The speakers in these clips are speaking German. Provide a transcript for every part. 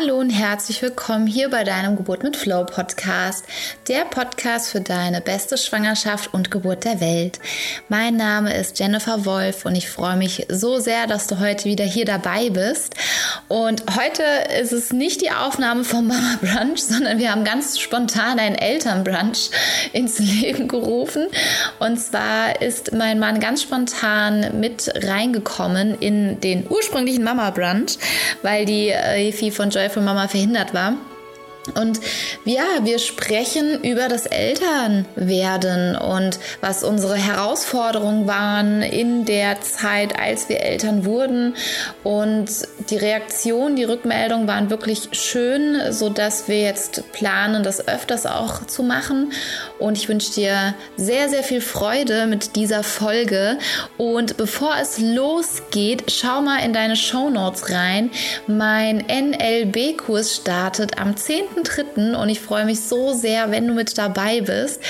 Hallo und herzlich willkommen hier bei deinem Geburt mit Flow Podcast, der Podcast für deine beste Schwangerschaft und Geburt der Welt. Mein Name ist Jennifer Wolf und ich freue mich so sehr, dass du heute wieder hier dabei bist. Und heute ist es nicht die Aufnahme vom Mama Brunch, sondern wir haben ganz spontan einen Elternbrunch ins Leben gerufen. Und zwar ist mein Mann ganz spontan mit reingekommen in den ursprünglichen Mama Brunch, weil die Efi von Joyful Mama verhindert war. Und ja, wir sprechen über das Elternwerden und was unsere Herausforderungen waren in der Zeit, als wir Eltern wurden. Und die Reaktion, die Rückmeldungen waren wirklich schön, sodass wir jetzt planen, das öfters auch zu machen. Und ich wünsche dir sehr, sehr viel Freude mit dieser Folge. Und bevor es losgeht, schau mal in deine Show Notes rein. Mein NLB-Kurs startet am 10. 2.3. und ich freue mich so sehr, wenn du mit dabei bist.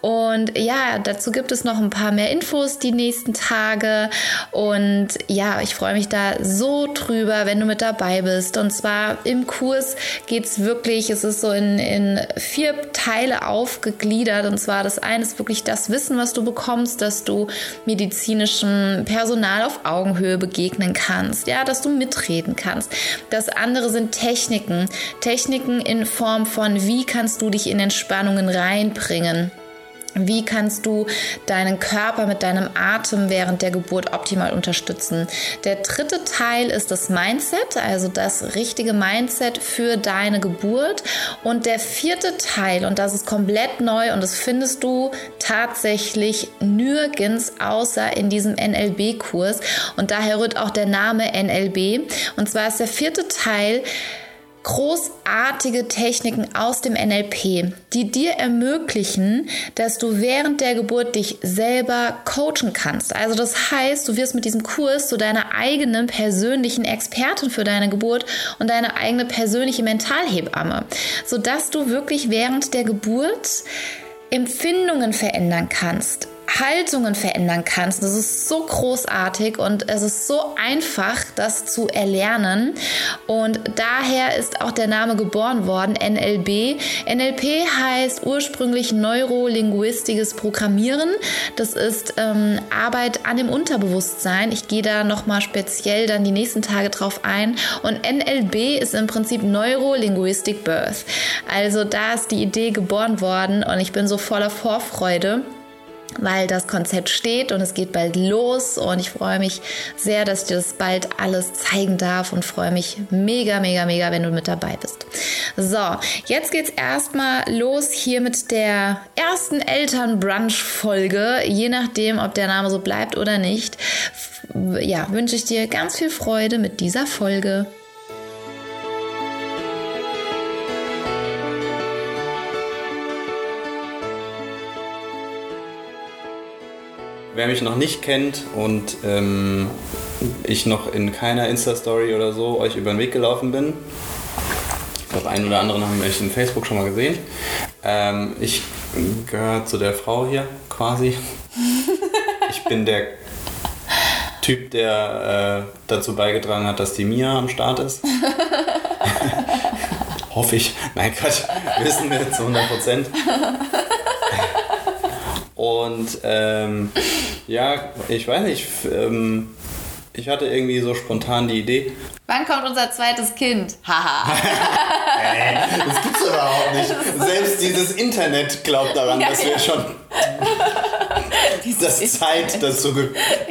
Und ja, dazu gibt es noch ein paar mehr Infos die nächsten Tage. Und ja, ich freue mich da so drüber, wenn du mit dabei bist. Und zwar im Kurs geht es wirklich, es ist so in, in vier Teile aufgegliedert. Und zwar das eine ist wirklich das Wissen, was du bekommst, dass du medizinischem Personal auf Augenhöhe begegnen kannst, ja, dass du mitreden kannst. Das andere sind Techniken, Techniken in Form von, wie kannst du dich in Entspannungen reinbringen. Wie kannst du deinen Körper mit deinem Atem während der Geburt optimal unterstützen? Der dritte Teil ist das Mindset, also das richtige Mindset für deine Geburt. Und der vierte Teil, und das ist komplett neu und das findest du tatsächlich nirgends außer in diesem NLB-Kurs. Und daher rührt auch der Name NLB. Und zwar ist der vierte Teil, großartige Techniken aus dem NLP, die dir ermöglichen, dass du während der Geburt dich selber coachen kannst. Also das heißt, du wirst mit diesem Kurs zu deiner eigenen persönlichen Expertin für deine Geburt und deine eigene persönliche Mentalhebamme, sodass du wirklich während der Geburt Empfindungen verändern kannst, Haltungen verändern kannst. Das ist so großartig und es ist so einfach, das zu erlernen. Und daher ist auch der Name geboren worden, NLB. NLP heißt ursprünglich neurolinguistisches Programmieren. Das ist ähm, Arbeit an dem Unterbewusstsein. Ich gehe da nochmal speziell dann die nächsten Tage drauf ein. Und NLB ist im Prinzip Neurolinguistic Birth. Also da ist die Idee geboren worden und ich bin so voller Vorfreude weil das Konzept steht und es geht bald los und ich freue mich sehr, dass ich dir das bald alles zeigen darf und freue mich mega, mega, mega, wenn du mit dabei bist. So, jetzt geht's erstmal los hier mit der ersten Eltern-Brunch-Folge, je nachdem, ob der Name so bleibt oder nicht. Ja, wünsche ich dir ganz viel Freude mit dieser Folge. Wer mich noch nicht kennt und ähm, ich noch in keiner Insta-Story oder so euch über den Weg gelaufen bin, ich glaube, einen oder anderen haben mich in Facebook schon mal gesehen. Ähm, ich gehöre zu der Frau hier quasi. Ich bin der Typ, der äh, dazu beigetragen hat, dass die Mia am Start ist. Hoffe ich. Nein, Quatsch. Wissen wir zu 100 Prozent. Und ähm, ja, ich weiß nicht, ähm, ich hatte irgendwie so spontan die Idee. Wann kommt unser zweites Kind? Haha. hey, das gibt's überhaupt nicht. Selbst dieses Internet glaubt daran, ja, dass wir schon dass Zeit dazu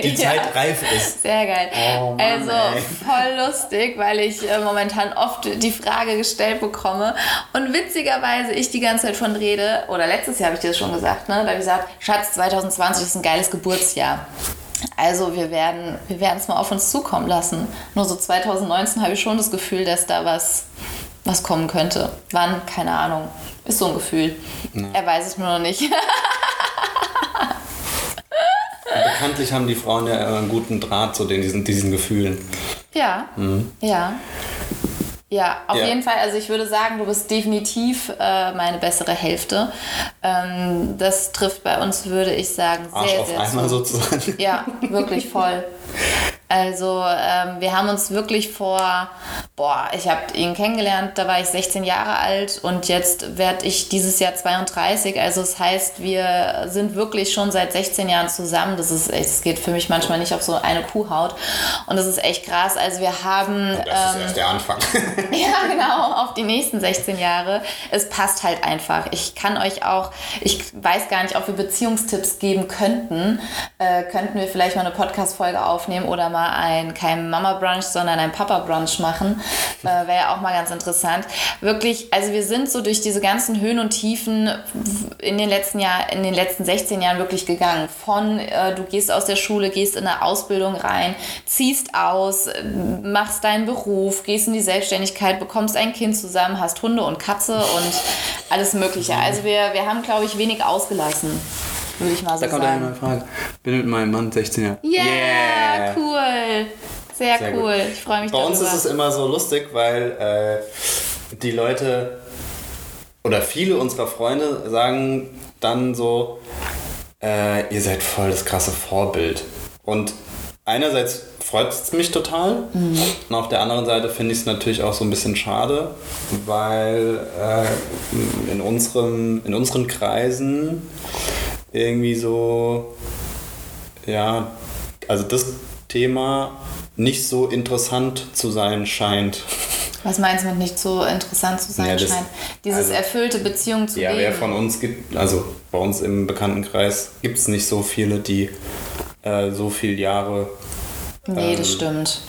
die ja. Zeit reif ist. Sehr geil. Oh Mann, also ey. voll lustig, weil ich äh, momentan oft die Frage gestellt bekomme und witzigerweise ich die ganze Zeit von rede, oder letztes Jahr habe ich dir das schon gesagt, ne? da habe ich gesagt, Schatz, 2020 ist ein geiles Geburtsjahr. Also wir werden wir werden es mal auf uns zukommen lassen. Nur so 2019 habe ich schon das Gefühl, dass da was was kommen könnte. Wann? Keine Ahnung. Ist so ein Gefühl. Ja. Er weiß es nur noch nicht. bekanntlich haben die Frauen ja einen guten Draht zu den, diesen, diesen Gefühlen. Ja, mhm. ja. Ja, auf ja. jeden Fall. Also ich würde sagen, du bist definitiv äh, meine bessere Hälfte. Ähm, das trifft bei uns, würde ich sagen, sehr, Arsch auf sehr einmal zu. sozusagen. Ja, wirklich voll. Also ähm, wir haben uns wirklich vor, boah, ich habe ihn kennengelernt, da war ich 16 Jahre alt und jetzt werde ich dieses Jahr 32. Also das heißt, wir sind wirklich schon seit 16 Jahren zusammen. Das ist, es geht für mich manchmal nicht auf so eine Kuhhaut und das ist echt krass. Also wir haben... Und das ist erst der Anfang. ja, genau, auf die nächsten 16 Jahre. Es passt halt einfach. Ich kann euch auch, ich weiß gar nicht, ob wir Beziehungstipps geben könnten. Äh, könnten wir vielleicht mal eine Podcast-Folge aufnehmen oder mal ein, kein Mama-Brunch, sondern ein Papa-Brunch machen. Äh, Wäre ja auch mal ganz interessant. Wirklich, also wir sind so durch diese ganzen Höhen und Tiefen in den letzten Jahren, in den letzten 16 Jahren wirklich gegangen. Von, äh, du gehst aus der Schule, gehst in eine Ausbildung rein, ziehst aus, machst deinen Beruf, gehst in die Selbstständigkeit, bekommst ein Kind zusammen, hast Hunde und Katze und alles Mögliche. Also wir, wir haben, glaube ich, wenig ausgelassen würde ich mal so da kommt sagen. eine Frage. Bin mit meinem Mann 16 Jahre. Yeah, Yeah. cool. Sehr, Sehr cool. gut. Ich freue mich Bei darüber. uns ist es immer so lustig, weil äh, die Leute oder viele unserer Freunde sagen dann so, äh, ihr seid voll das krasse Vorbild. Und einerseits freut es mich total Mhm. und auf der anderen Seite finde ich es natürlich auch so ein bisschen schade, weil äh, in, unserem, in unseren Kreisen irgendwie so, ja, also das Thema nicht so interessant zu sein scheint. Was meinst du mit nicht so interessant zu sein Ja, das- scheint? Dieses also- erfüllte Beziehung zu Ja, leben. wer von uns gibt, also bei uns im Bekanntenkreis gibt es nicht so viele, die äh, so viele Jahre nee, das ähm, stimmt.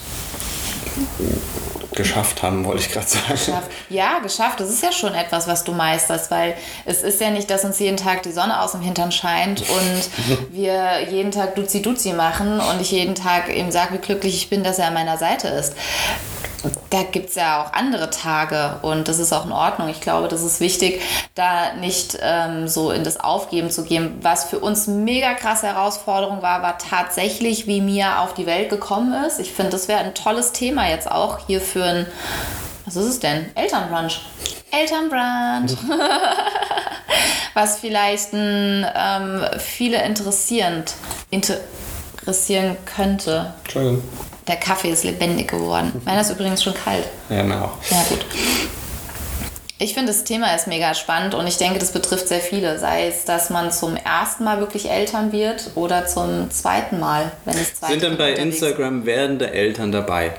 Geschafft haben, wollte ich gerade sagen. Geschafft. Ja, geschafft. Das ist ja schon etwas, was du meisterst, weil es ist ja nicht, dass uns jeden Tag die Sonne aus dem Hintern scheint und wir jeden Tag Duzi-Duzi machen und ich jeden Tag ihm sage, wie glücklich ich bin, dass er an meiner Seite ist. Da gibt es ja auch andere Tage und das ist auch in Ordnung. Ich glaube, das ist wichtig, da nicht ähm, so in das Aufgeben zu gehen. Was für uns mega krasse Herausforderung war, war tatsächlich, wie Mia auf die Welt gekommen ist. Ich finde, das wäre ein tolles Thema jetzt auch hier für ein was ist es denn? Elternbrunch. Elternbrunch. Was vielleicht ein, ähm, viele interessierend interessieren könnte. Entschuldigung. Der Kaffee ist lebendig geworden. Meiner ist übrigens schon kalt. Ja, mir auch. Ja, gut. Ich finde, das Thema ist mega spannend und ich denke, das betrifft sehr viele. Sei es, dass man zum ersten Mal wirklich Eltern wird oder zum zweiten Mal, wenn es zweite Sind denn bei Instagram werdende Eltern dabei?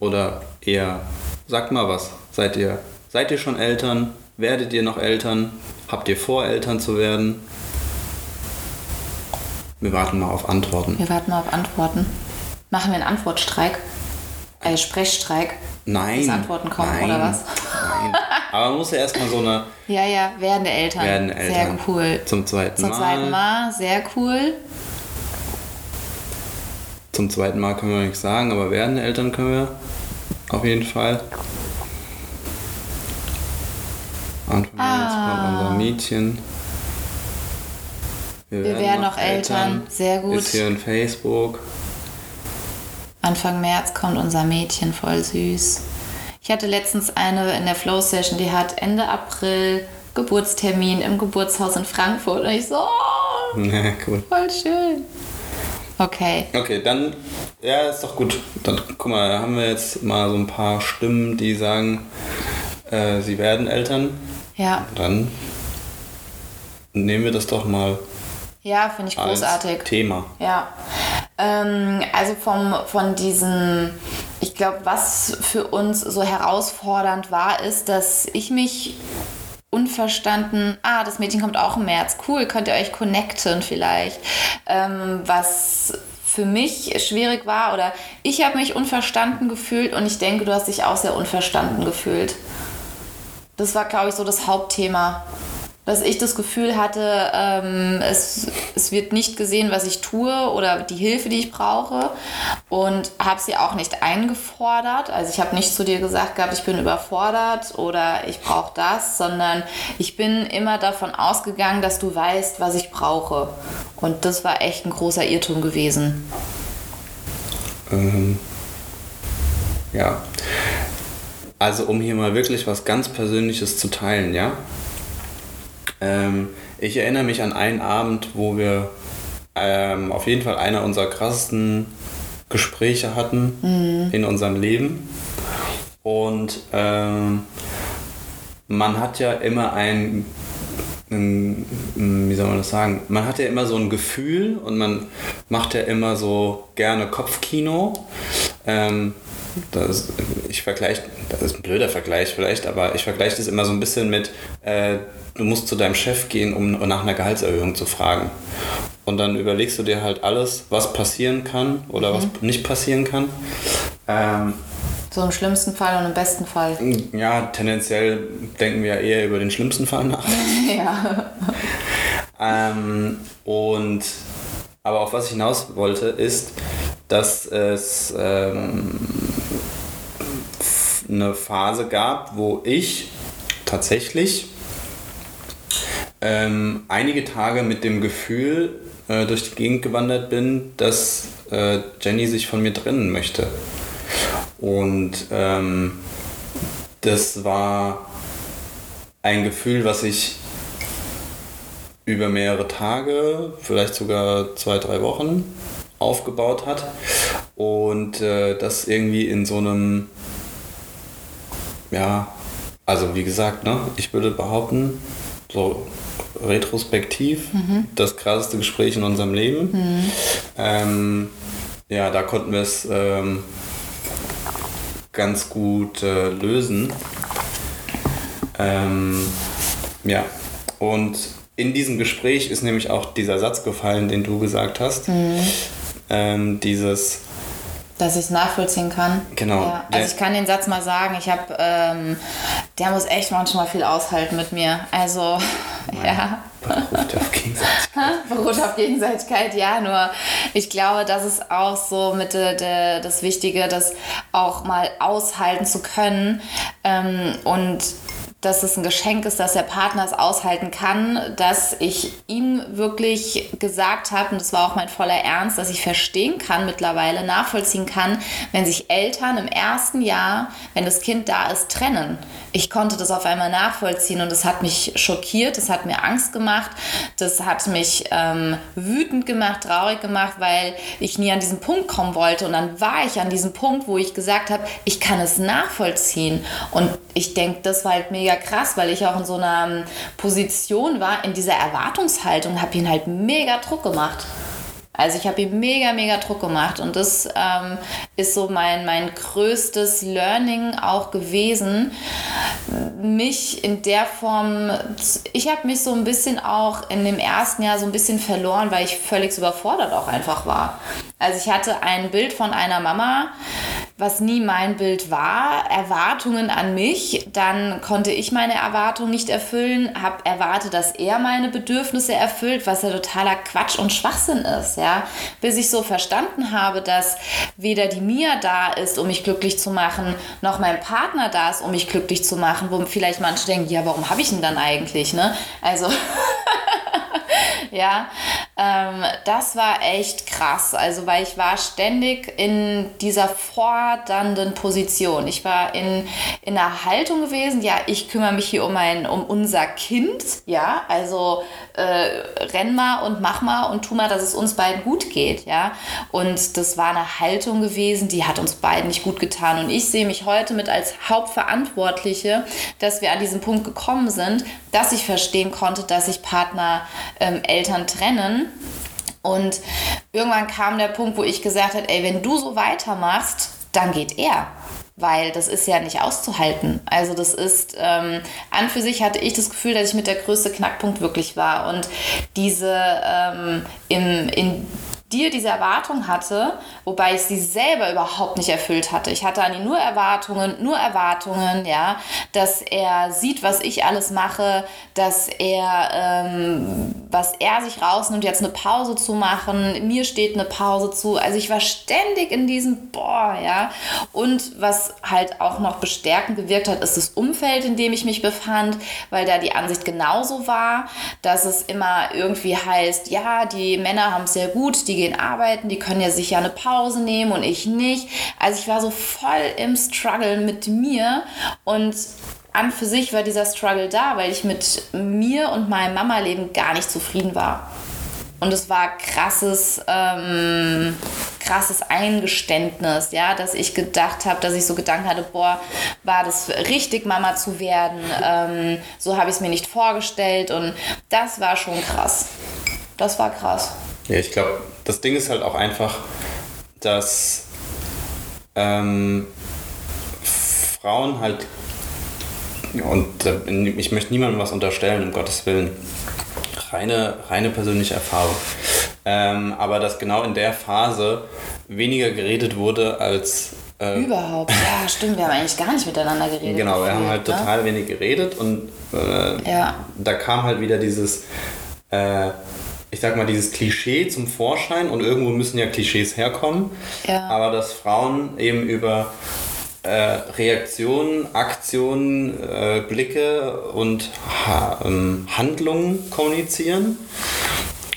Oder eher, sagt mal was. Seid ihr, seid ihr schon Eltern? Werdet ihr noch Eltern? Habt ihr vor, Eltern zu werden? Wir warten mal auf Antworten. Wir warten mal auf Antworten. Machen wir einen Antwortstreik? Äh, Sprechstreik? Nein. Bis Antworten kommen, nein, oder was? Nein. Aber man muss ja erstmal so eine Ja, ja, werdende Eltern. werdende Eltern. Sehr cool. Zum zweiten Zum Mal. zweiten Mal, sehr cool. Zum zweiten Mal können wir nichts sagen, aber werdende Eltern können wir auf jeden Fall. März Ah. kommt unser Mädchen. Wir, werden noch Eltern. Sehr gut. Ist hier in Facebook. Anfang März kommt unser Mädchen, voll süß. Ich hatte letztens eine in der Flow Session, die hat Ende April Geburtstermin im Geburtshaus in Frankfurt. Und ich so, oh, Ja, cool. voll schön. Okay. Okay, dann, ja, ist doch gut. Dann, guck mal, da haben wir jetzt mal so ein paar Stimmen, die sagen, äh, sie werden Eltern. Ja, Dann nehmen wir das doch mal ja, finde ich großartig. Thema. Ja, ähm, also vom, von diesem, ich glaube, was für uns so herausfordernd war, ist, dass ich mich unverstanden, ah, das Mädchen kommt auch im März, cool, könnt ihr euch connecten vielleicht. Ähm, was für mich schwierig war oder ich habe mich unverstanden gefühlt und ich denke, du hast dich auch sehr unverstanden gefühlt. Das war, glaube ich, so das Hauptthema. Dass ich das Gefühl hatte, ähm, es, es wird nicht gesehen, was ich tue oder die Hilfe, die ich brauche. Und habe sie auch nicht eingefordert. Also ich habe nicht zu dir gesagt gehabt, ich bin überfordert oder ich brauche das, sondern ich bin immer davon ausgegangen, dass du weißt, was ich brauche. Und das war echt ein großer Irrtum gewesen. Ähm, ja. Also um hier mal wirklich was ganz Persönliches zu teilen, ja. Ähm, ich erinnere mich an einen Abend, wo wir ähm, auf jeden Fall einer unserer krassesten Gespräche hatten mhm. in unserem Leben. Und ähm, man hat ja immer ein, ein, wie soll man das sagen, man hat ja immer so ein Gefühl und man macht ja immer so gerne Kopfkino. Ähm, das, ich vergleiche, das ist ein blöder Vergleich vielleicht, aber ich vergleiche das immer so ein bisschen mit, äh, du musst zu deinem Chef gehen, um nach einer Gehaltserhöhung zu fragen. Und dann überlegst du dir halt alles, was passieren kann oder mhm. was nicht passieren kann. Ähm, so im schlimmsten Fall und im besten Fall. Ja, tendenziell denken wir eher über den schlimmsten Fall nach. ja. ähm, und aber auf was ich hinaus wollte, ist, dass es ähm, eine Phase gab, wo ich tatsächlich ähm, einige Tage mit dem Gefühl äh, durch die Gegend gewandert bin, dass äh, Jenny sich von mir trennen möchte. Und ähm, das war ein Gefühl, was ich über mehrere Tage, vielleicht sogar zwei, drei Wochen aufgebaut hat. Und äh, das irgendwie in so einem, ja, also wie gesagt, ne, ich würde behaupten, so retrospektiv mhm. das krasseste Gespräch in unserem Leben. Mhm. Ähm, ja, da konnten wir es ähm, ganz gut äh, lösen. Ähm, ja, und in diesem Gespräch ist nämlich auch dieser Satz gefallen, den du gesagt hast. Mhm. Ähm, dieses dass ich es nachvollziehen kann. Genau. Ja. Also ich kann den Satz mal sagen, ich habe, ähm, der muss echt manchmal viel aushalten mit mir. Also, ja. Beruht auf Gegenseitigkeit. Beruht auf Gegenseitigkeit, ja. Nur ich glaube, das ist auch so mit de, de, das Wichtige, das auch mal aushalten zu können. Ähm, und dass es ein Geschenk ist, dass der Partner es aushalten kann, dass ich ihm wirklich gesagt habe, und das war auch mein voller Ernst, dass ich verstehen kann mittlerweile, nachvollziehen kann, wenn sich Eltern im ersten Jahr, wenn das Kind da ist, trennen. Ich konnte das auf einmal nachvollziehen und das hat mich schockiert, das hat mir Angst gemacht, das hat mich ähm, wütend gemacht, traurig gemacht, weil ich nie an diesen Punkt kommen wollte. Und dann war ich an diesem Punkt, wo ich gesagt habe, ich kann es nachvollziehen. Und ich denke, das war halt mega krass, weil ich auch in so einer ähm, Position war, in dieser Erwartungshaltung, habe ihn halt mega Druck gemacht. Also ich habe ihm mega, mega Druck gemacht und das ähm, ist so mein, mein größtes Learning auch gewesen, mich in der Form, ich habe mich so ein bisschen auch in dem ersten Jahr so ein bisschen verloren, weil ich völlig überfordert auch einfach war. Also ich hatte ein Bild von einer Mama, was nie mein Bild war, Erwartungen an mich, dann konnte ich meine Erwartungen nicht erfüllen, habe erwartet, dass er meine Bedürfnisse erfüllt, was ja totaler Quatsch und Schwachsinn ist, ja, bis ich so verstanden habe, dass weder die Mia da ist, um mich glücklich zu machen, noch mein Partner da ist, um mich glücklich zu machen, wo vielleicht manche denken, ja, warum habe ich ihn dann eigentlich, ne? Also ja, ähm, das war echt krass. Also, weil ich war ständig in dieser fordernden Position. Ich war in, in einer Haltung gewesen, ja, ich kümmere mich hier um, ein, um unser Kind, ja, also äh, renn mal und mach mal und tu mal, dass es uns beiden gut geht, ja. Und das war eine Haltung gewesen, die hat uns beiden nicht gut getan. Und ich sehe mich heute mit als Hauptverantwortliche, dass wir an diesen Punkt gekommen sind, dass ich verstehen konnte, dass sich Partner, ähm, Eltern trennen. Und irgendwann kam der Punkt, wo ich gesagt habe, ey, wenn du so weitermachst, dann geht er weil das ist ja nicht auszuhalten. Also das ist, ähm, an für sich hatte ich das Gefühl, dass ich mit der größte Knackpunkt wirklich war. Und diese ähm, im, in dir diese Erwartung hatte, wobei ich sie selber überhaupt nicht erfüllt hatte. Ich hatte an ihn nur Erwartungen, nur Erwartungen, ja, dass er sieht, was ich alles mache, dass er, ähm, was er sich rausnimmt, jetzt eine Pause zu machen, mir steht eine Pause zu. Also ich war ständig in diesem Boah, ja. Und was halt auch noch bestärkend gewirkt hat, ist das Umfeld, in dem ich mich befand, weil da die Ansicht genauso war, dass es immer irgendwie heißt, ja, die Männer haben es sehr gut, die gehen arbeiten, die können ja sich ja eine Pause nehmen und ich nicht. Also ich war so voll im Struggle mit mir und an für sich war dieser Struggle da, weil ich mit mir und meinem Mama-Leben gar nicht zufrieden war. Und es war krasses, ähm, krasses Eingeständnis, ja, dass ich gedacht habe, dass ich so Gedanken hatte, boah, war das richtig, Mama zu werden? Ähm, so habe ich es mir nicht vorgestellt und das war schon krass. Das war krass. Ja, ich glaube, das Ding ist halt auch einfach, dass ähm, Frauen halt, und ich möchte niemandem was unterstellen, um Gottes Willen, reine, reine persönliche Erfahrung. Ähm, aber dass genau in der Phase weniger geredet wurde als. Äh, Überhaupt, ja, stimmt. Wir haben eigentlich gar nicht miteinander geredet. Genau, wir haben halt ne? total wenig geredet und äh, ja. da kam halt wieder dieses. Äh, ich sag mal, dieses Klischee zum Vorschein und irgendwo müssen ja Klischees herkommen. Ja. Aber dass Frauen eben über äh, Reaktionen, Aktionen, äh, Blicke und ha ähm, Handlungen kommunizieren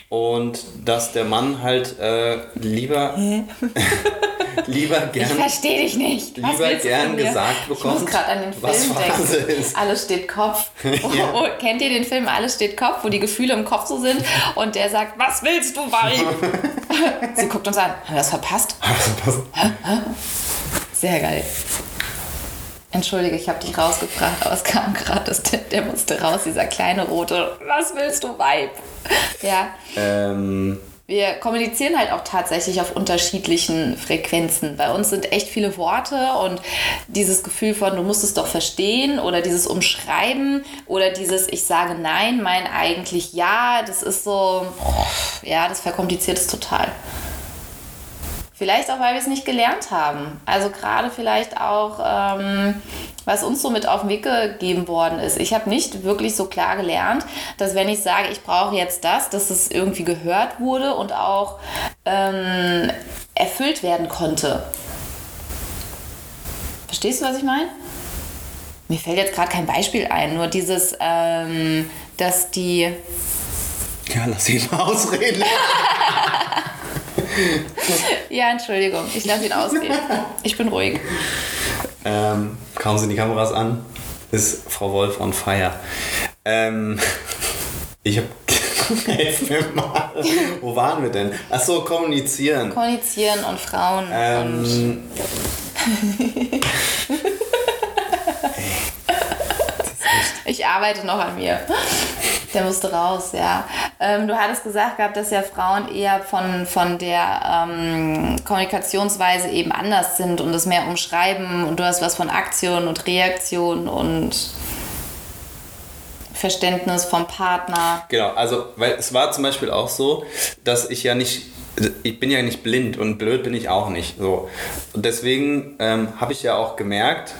und dass der Mann halt äh, lieber lieber gern ich verstehe dich nicht was lieber gern gesagt bekommt ich muss gerade an den Film denken ist. alles steht Kopf ja. oh, kennt ihr den Film alles steht Kopf wo die Gefühle im Kopf so sind und der sagt was willst du Weib sie guckt uns an haben wir das verpasst sehr geil Entschuldige, ich habe dich rausgebracht, aber es kam gerade, der musste raus, dieser kleine rote. Was willst du, Weib? Ja. Ähm. Wir kommunizieren halt auch tatsächlich auf unterschiedlichen Frequenzen. Bei uns sind echt viele Worte und dieses Gefühl von, du musst es doch verstehen oder dieses Umschreiben oder dieses Ich sage Nein, mein eigentlich Ja, das ist so, ja, das verkompliziert es total. Vielleicht auch, weil wir es nicht gelernt haben. Also gerade vielleicht auch, ähm, was uns so mit auf den Weg gegeben worden ist. Ich habe nicht wirklich so klar gelernt, dass wenn ich sage, ich brauche jetzt das, dass es irgendwie gehört wurde und auch ähm, erfüllt werden konnte. Verstehst du, was ich meine? Mir fällt jetzt gerade kein Beispiel ein, nur dieses, ähm, dass die... Ja, lass ihn mal ausreden. ja, Entschuldigung, ich lasse ihn ausgehen. Ich bin ruhig. Ähm, kaum sind die Kameras an, ist Frau Wolf on fire. Ähm, ich habe. Helf mir mal. Wo waren wir denn? Achso, kommunizieren. Kommunizieren und Frauen. Ähm, und ich arbeite noch an mir. Der musste raus, ja. Ähm, du hattest gesagt gehabt, dass ja Frauen eher von, von der ähm, Kommunikationsweise eben anders sind und es mehr umschreiben und du hast was von Aktion und Reaktion und Verständnis vom Partner. Genau, also weil es war zum Beispiel auch so, dass ich ja nicht ich bin ja nicht blind und blöd bin ich auch nicht. So. Und deswegen ähm, habe ich ja auch gemerkt,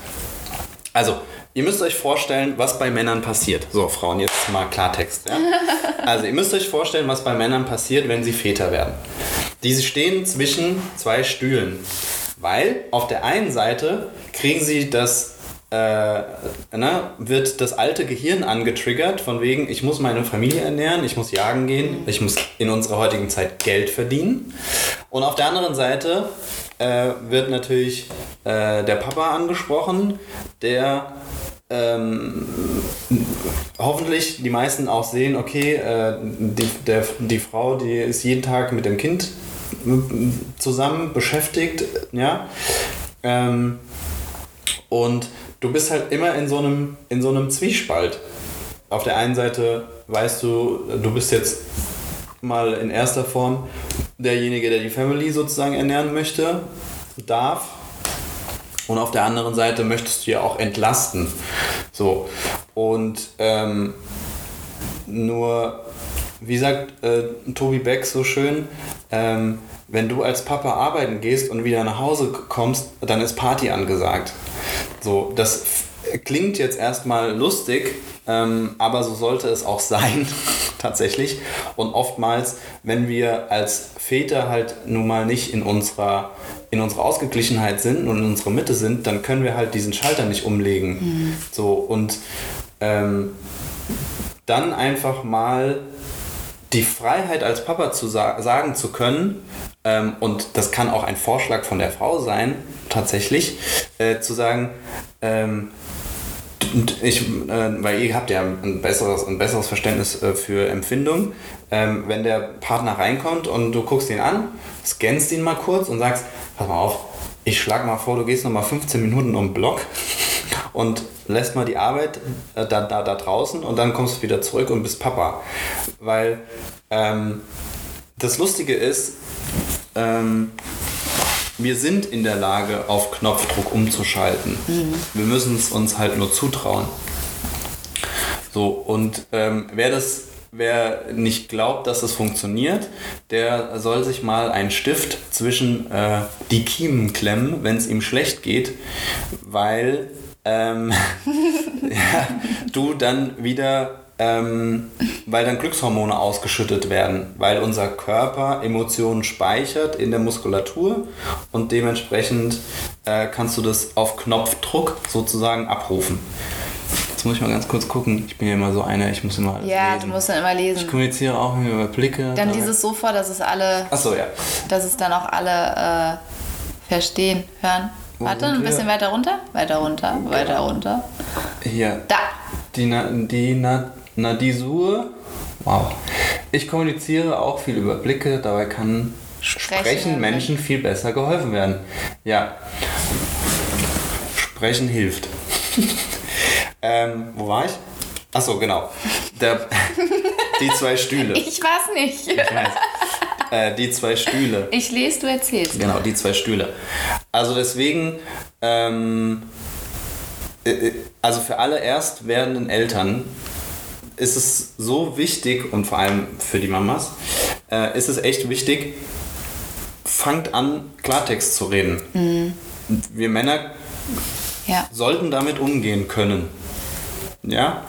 also Ihr müsst euch vorstellen, was bei Männern passiert. So, Frauen, jetzt mal Klartext. Ja? Also, ihr müsst euch vorstellen, was bei Männern passiert, wenn sie Väter werden. Diese stehen zwischen zwei Stühlen. Weil auf der einen Seite kriegen sie das äh, ne, wird das alte Gehirn angetriggert, von wegen, ich muss meine Familie ernähren, ich muss jagen gehen, ich muss in unserer heutigen Zeit Geld verdienen. Und auf der anderen Seite äh, wird natürlich äh, der Papa angesprochen, der ähm, hoffentlich die meisten auch sehen, okay, äh, die, der, die Frau, die ist jeden Tag mit dem Kind zusammen beschäftigt, ja. Ähm, und du bist halt immer in so einem, in so einem Zwiespalt. Auf der einen Seite weißt du, du bist jetzt mal in erster Form derjenige, der die Family sozusagen ernähren möchte, darf und auf der anderen Seite möchtest du ja auch entlasten. So. Und ähm, nur, wie sagt äh, Tobi Beck so schön, ähm, wenn du als Papa arbeiten gehst und wieder nach Hause kommst, dann ist Party angesagt. So, das klingt jetzt erstmal lustig, ähm, aber so sollte es auch sein, tatsächlich. Und oftmals, wenn wir als Väter halt nun mal nicht in unserer, in unserer Ausgeglichenheit sind und in unserer Mitte sind, dann können wir halt diesen Schalter nicht umlegen. Mhm. So, und ähm, dann einfach mal die Freiheit als Papa zu sa sagen zu können, ähm, und das kann auch ein Vorschlag von der Frau sein, tatsächlich, äh, zu sagen, ähm, und ich, äh, weil ihr habt ja ein besseres, ein besseres Verständnis äh, für Empfindung. Ähm, wenn der Partner reinkommt und du guckst ihn an, scannst ihn mal kurz und sagst, pass mal auf, ich schlag mal vor, du gehst noch mal 15 Minuten um den Block und lässt mal die Arbeit äh, da, da, da draußen und dann kommst du wieder zurück und bist Papa. Weil ähm, das Lustige ist, ähm, wir sind in der Lage, auf Knopfdruck umzuschalten. Mhm. Wir müssen es uns halt nur zutrauen. So, und ähm, wer das wer nicht glaubt, dass das funktioniert, der soll sich mal einen Stift zwischen äh, die Kiemen klemmen, wenn es ihm schlecht geht, weil ähm, ja, du dann wieder ähm, weil dann Glückshormone ausgeschüttet werden, weil unser Körper Emotionen speichert in der Muskulatur und dementsprechend äh, kannst du das auf Knopfdruck sozusagen abrufen. Jetzt muss ich mal ganz kurz gucken. Ich bin ja immer so einer, ich muss immer alles Ja, lesen. du musst dann immer lesen. Ich kommuniziere auch über Blicke. Dann dieses so vor, dass es alle. Ach so, ja. Dass es dann auch alle äh, verstehen, hören. Wo Warte, ein bisschen weiter runter. Weiter runter, weiter runter. Hier. Da. Die, Na, die Na, Nadisur. Wow. Ich kommuniziere auch viel über Blicke, dabei kann Sprechen, Sprechen Menschen viel besser geholfen werden. Ja. Sprechen hilft. ähm, wo war ich? Achso, genau. Der, die zwei Stühle. Ich weiß nicht. Ich weiß. Äh, die zwei Stühle. Ich lese, du erzählst. Genau, die zwei Stühle. Also deswegen, ähm, äh, äh, also für alle erst werdenden Eltern ist es so wichtig und vor allem für die Mamas äh, ist es echt wichtig, fangt an, Klartext zu reden. Mhm. Wir Männer ja. sollten damit umgehen können. Ja?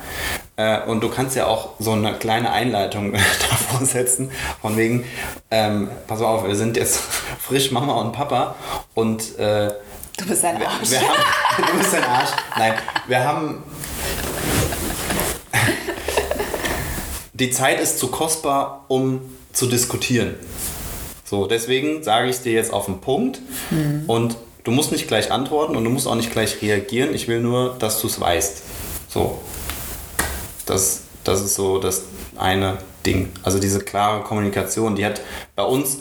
Äh, und du kannst ja auch so eine kleine Einleitung davor setzen, von wegen, ähm, pass auf, wir sind jetzt frisch Mama und Papa und äh, Du bist ein Arsch. Wir, wir haben, du bist ein Arsch. Nein, wir haben die Zeit ist zu kostbar, um zu diskutieren. So, deswegen sage ich es dir jetzt auf den Punkt mhm. und du musst nicht gleich antworten und du musst auch nicht gleich reagieren. Ich will nur, dass du es weißt. So. Das, das ist so das eine Ding. Also diese klare Kommunikation, die hat bei uns,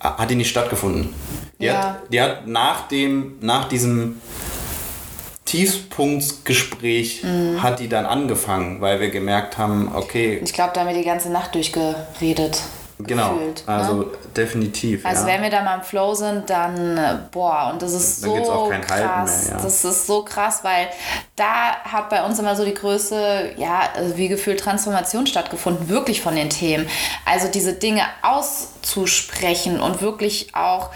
hat die nicht stattgefunden. Die, ja. hat, die hat nach, dem, nach diesem Tiefpunktsgespräch mhm. hat die dann angefangen, weil wir gemerkt haben, okay. Ich glaube, da haben wir die ganze Nacht durchgeredet. Genau, gefühlt, ne? also ne? definitiv. Also ja. wenn wir da mal im Flow sind, dann äh, boah, und das ist dann so krass. Mehr, ja. Das ist so krass, weil da hat bei uns immer so die größte, ja, also wie gefühlt Transformation stattgefunden, wirklich von den Themen. Also diese Dinge auszusprechen und wirklich auch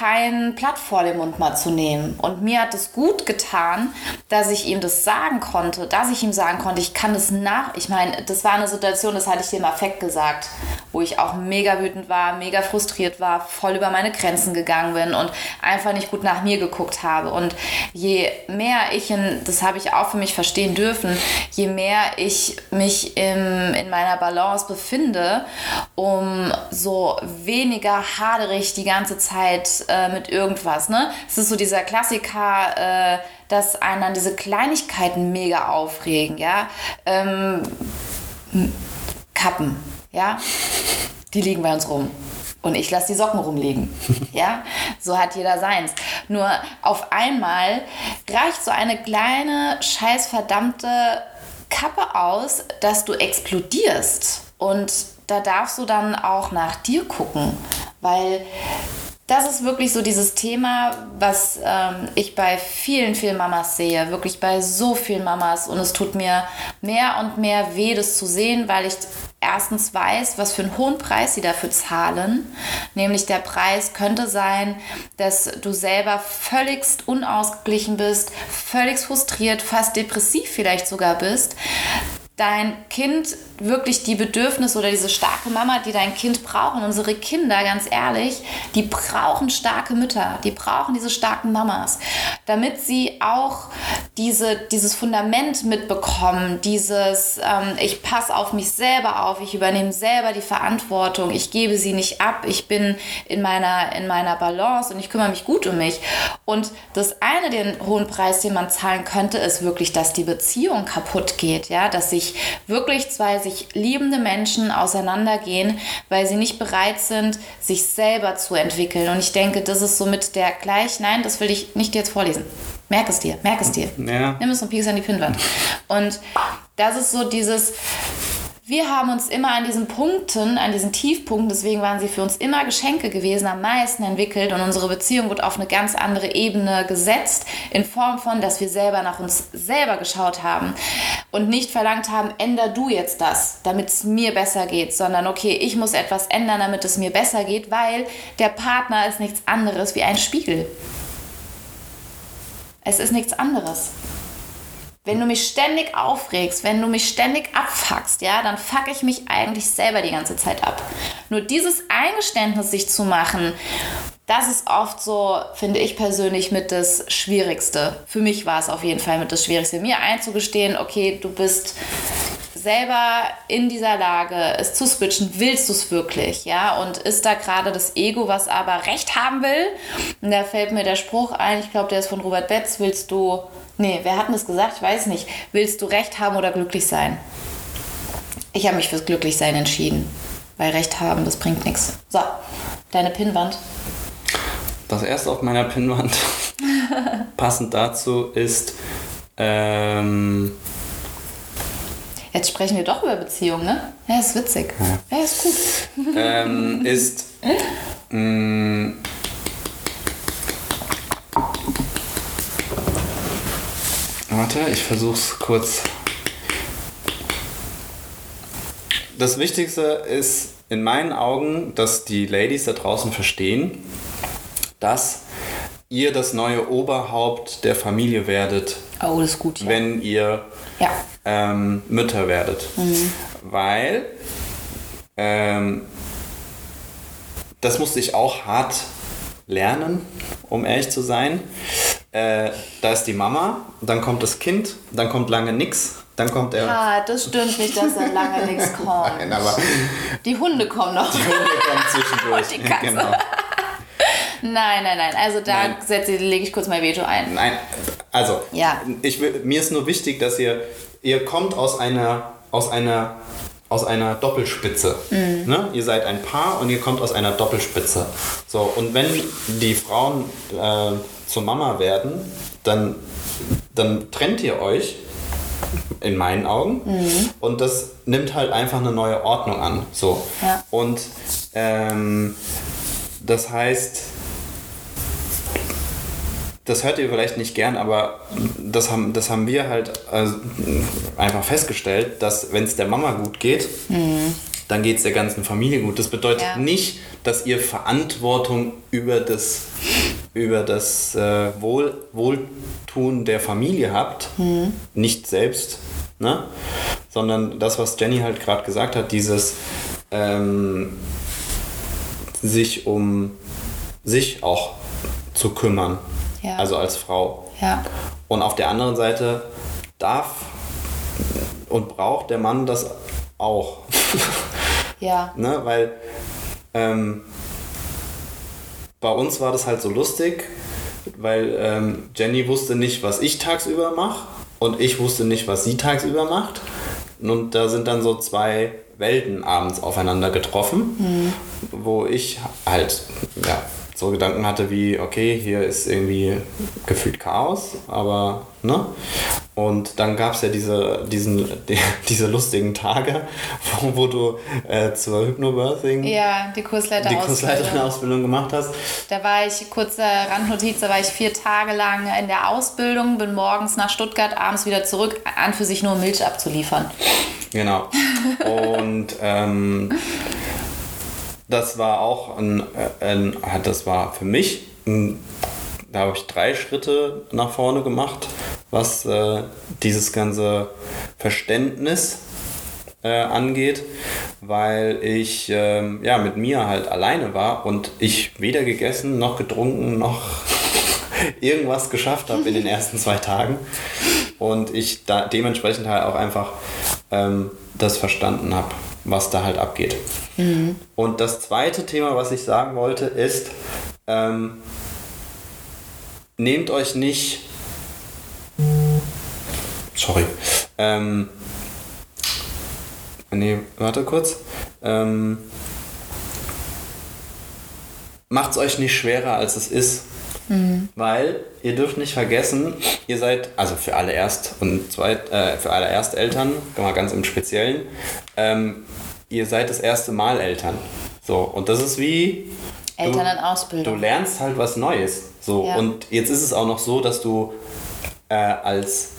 kein Blatt vor den Mund mal zu nehmen. Und mir hat es gut getan, dass ich ihm das sagen konnte, dass ich ihm sagen konnte, ich kann das nach. Ich meine, das war eine Situation, das hatte ich dem Affekt gesagt, wo ich auch mega wütend war, mega frustriert war, voll über meine Grenzen gegangen bin und einfach nicht gut nach mir geguckt habe. Und je mehr ich in, das habe ich auch für mich verstehen dürfen, je mehr ich mich im, in meiner Balance befinde, um so weniger haderig die ganze Zeit äh, mit irgendwas. Ne? Es ist so dieser Klassiker, äh, dass einen dann diese Kleinigkeiten mega aufregen. Ja? Ähm, Kappen, ja, die liegen bei uns rum. Und ich lasse die Socken rumliegen. Ja, so hat jeder seins. Nur auf einmal reicht so eine kleine, scheißverdammte Kappe aus, dass du explodierst. Und da darfst du dann auch nach dir gucken. Weil das ist wirklich so dieses Thema, was ähm, ich bei vielen, vielen Mamas sehe, wirklich bei so vielen Mamas. Und es tut mir mehr und mehr weh, das zu sehen, weil ich erstens weiß, was für einen hohen Preis sie dafür zahlen. Nämlich der Preis könnte sein, dass du selber völligst unausgeglichen bist, völlig frustriert, fast depressiv vielleicht sogar bist dein Kind wirklich die Bedürfnisse oder diese starke Mama, die dein Kind braucht. Unsere Kinder, ganz ehrlich, die brauchen starke Mütter, die brauchen diese starken Mamas, damit sie auch diese, dieses Fundament mitbekommen, dieses, ähm, ich passe auf mich selber auf, ich übernehme selber die Verantwortung, ich gebe sie nicht ab, ich bin in meiner, in meiner Balance und ich kümmere mich gut um mich. Und das eine, den hohen Preis, den man zahlen könnte, ist wirklich, dass die Beziehung kaputt geht, ja, dass sich wirklich zwei sich liebende Menschen auseinandergehen, weil sie nicht bereit sind, sich selber zu entwickeln. Und ich denke, das ist somit der gleich, nein, das will ich nicht jetzt vorlesen. Merk es dir, merk es dir. Ja. Nimm es und piekst an die Pinnwand. Und das ist so dieses, wir haben uns immer an diesen Punkten, an diesen Tiefpunkten, deswegen waren sie für uns immer Geschenke gewesen, am meisten entwickelt und unsere Beziehung wird auf eine ganz andere Ebene gesetzt, in Form von, dass wir selber nach uns selber geschaut haben und nicht verlangt haben, änder du jetzt das, damit es mir besser geht, sondern okay, ich muss etwas ändern, damit es mir besser geht, weil der Partner ist nichts anderes wie ein Spiegel. Es ist nichts anderes. Wenn du mich ständig aufregst, wenn du mich ständig abfuckst, ja, dann fuck ich mich eigentlich selber die ganze Zeit ab. Nur dieses Eingeständnis sich zu machen, das ist oft so, finde ich persönlich, mit das Schwierigste. Für mich war es auf jeden Fall mit das Schwierigste, mir einzugestehen, okay, du bist selber in dieser Lage, es zu switchen, willst du es wirklich, ja? Und ist da gerade das Ego, was aber Recht haben will? Und da fällt mir der Spruch ein, ich glaube, der ist von Robert Betz, willst du Nee, wer hat denn das gesagt? Ich weiß nicht. Willst du Recht haben oder glücklich sein? Ich habe mich fürs Glücklichsein entschieden. Weil Recht haben, das bringt nichts. So, deine Pinnwand. Das erste auf meiner Pinnwand, passend dazu, ist. Ähm, Jetzt sprechen wir doch über Beziehungen, ne? Ja, ist witzig. Ja, ja ist gut. ähm, ist. Mh, Warte, ich versuch's kurz. Das Wichtigste ist in meinen Augen, dass die Ladies da draußen verstehen, dass ihr das neue Oberhaupt der Familie werdet, Oh, das ist gut. Ja. wenn ihr ja. ähm, Mütter werdet. Weil ähm, das musste ich auch hart lernen, um ehrlich zu sein. Äh, da ist die Mama, dann kommt das Kind, dann kommt lange nix, dann kommt der. Ah, das stimmt nicht, dass da lange nichts kommt. Nein, aber Die Hunde kommen noch. die Hunde kommen zwischendurch. Und die Katze. Genau. Nein, nein, nein. Also da Nein. setze, lege ich kurz mein Veto ein. Nein, also Ja. ich mir ist nur wichtig, dass ihr ihr kommt aus einer aus einer aus einer Doppelspitze. Mhm. Ne? Ihr seid ein Paar und ihr kommt aus einer Doppelspitze. So und wenn die Frauen äh, zur Mama werden, dann dann trennt ihr euch in meinen Augen Mhm. und das nimmt halt einfach eine neue Ordnung an. So Ja. und ähm, das heißt das hört ihr vielleicht nicht gern, aber das haben, das haben wir halt äh, einfach festgestellt, dass wenn es der Mama gut geht, dann geht es der ganzen Familie gut. Das bedeutet Ja. nicht, dass ihr Verantwortung über das, über das äh, Wohl, Wohltun der Familie habt, nicht selbst, ne? sondern das, was Jenny halt gerade gesagt hat, dieses ähm, sich um sich auch zu kümmern. Ja. Also als Frau. Ja. Und auf der anderen Seite darf und braucht der Mann das auch. Ja. ne? Weil ähm, bei uns war das halt so lustig, weil ähm, Jenny wusste nicht, was ich tagsüber mache und ich wusste nicht, was sie tagsüber macht. Und da sind dann so zwei Welten abends aufeinander getroffen, wo ich halt ja, so Gedanken hatte wie, okay, hier ist irgendwie gefühlt Chaos, aber ne? Und dann gab es ja diese, diesen, die, diese lustigen Tage, wo, wo du äh, zur Hypnobirthing Ja, die Kursleiter die Kursleiterausbildung gemacht hast. Da war ich, kurze Randnotiz, da war ich vier Tage lang in der Ausbildung, bin morgens nach Stuttgart, abends wieder zurück, an für sich nur Milch abzuliefern. Genau. Und ähm, das war auch ein, äh, ein, das war für mich, da habe ich drei Schritte nach vorne gemacht, was äh, dieses ganze Verständnis äh, angeht, weil ich ähm, ja, mit mir halt alleine war und ich weder gegessen noch getrunken noch irgendwas geschafft habe in den ersten zwei Tagen. Und ich da dementsprechend halt auch einfach ähm, das verstanden habe, was da halt abgeht. Mhm. Und das zweite Thema, was ich sagen wollte, ist, ähm, nehmt euch nicht. Sorry. Ähm, nee, warte kurz. Ähm, Macht es euch nicht schwerer, als es ist. Mhm. Weil ihr dürft nicht vergessen, ihr seid, also für alle Erst- und Zweit, äh, für alle Ersteltern, mal ganz im Speziellen, ähm, ihr seid das erste Mal Eltern. So, und das ist wie. Eltern in Ausbildung. Du lernst halt was Neues. So, ja. und jetzt ist es auch noch so, dass du äh, als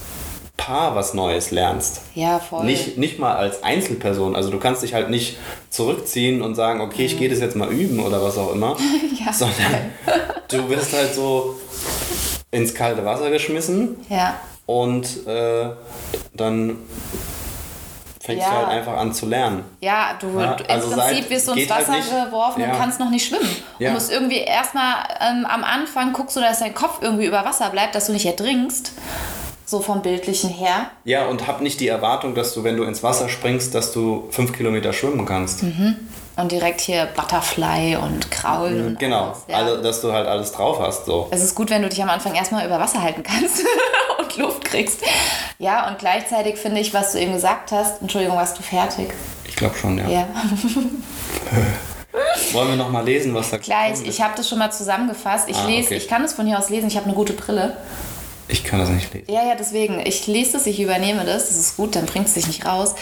Paar was Neues lernst. Ja, voll. Nicht, nicht mal als Einzelperson. Also du kannst dich halt nicht zurückziehen und sagen, okay, ich gehe das jetzt mal üben oder was auch immer. ja, sondern du wirst halt so ins kalte Wasser geschmissen. Ja. Und äh, dann fängst ja. du halt einfach an zu lernen. Ja, du, ja, also im Prinzip wirst du ins halt Wasser halt geworfen ja. und kannst noch nicht schwimmen. Ja. Du musst irgendwie erstmal ähm, am Anfang guckst du, dass dein Kopf irgendwie über Wasser bleibt, dass du nicht ertrinkst. So vom Bildlichen her. Ja, und hab nicht die Erwartung, dass du, wenn du ins Wasser springst, dass du fünf Kilometer schwimmen kannst. Mhm. Und direkt hier Butterfly und Kraulen. und Genau, alles, ja. also, dass du halt alles drauf hast. So. Es ist gut, wenn du dich am Anfang erstmal über Wasser halten kannst und Luft kriegst. Ja, und gleichzeitig finde ich, was du eben gesagt hast, Entschuldigung, warst du fertig? Ich glaube schon, ja. Ja. Wollen wir noch mal lesen, was da Gleich, ich habe das schon mal zusammengefasst. Ich ah, lese, okay. ich kann es von hier aus lesen, ich habe eine gute Brille. Ich kann das nicht lesen. Ja, ja, deswegen. Ich lese es, ich übernehme das. Das ist gut, dann bringt es dich nicht raus.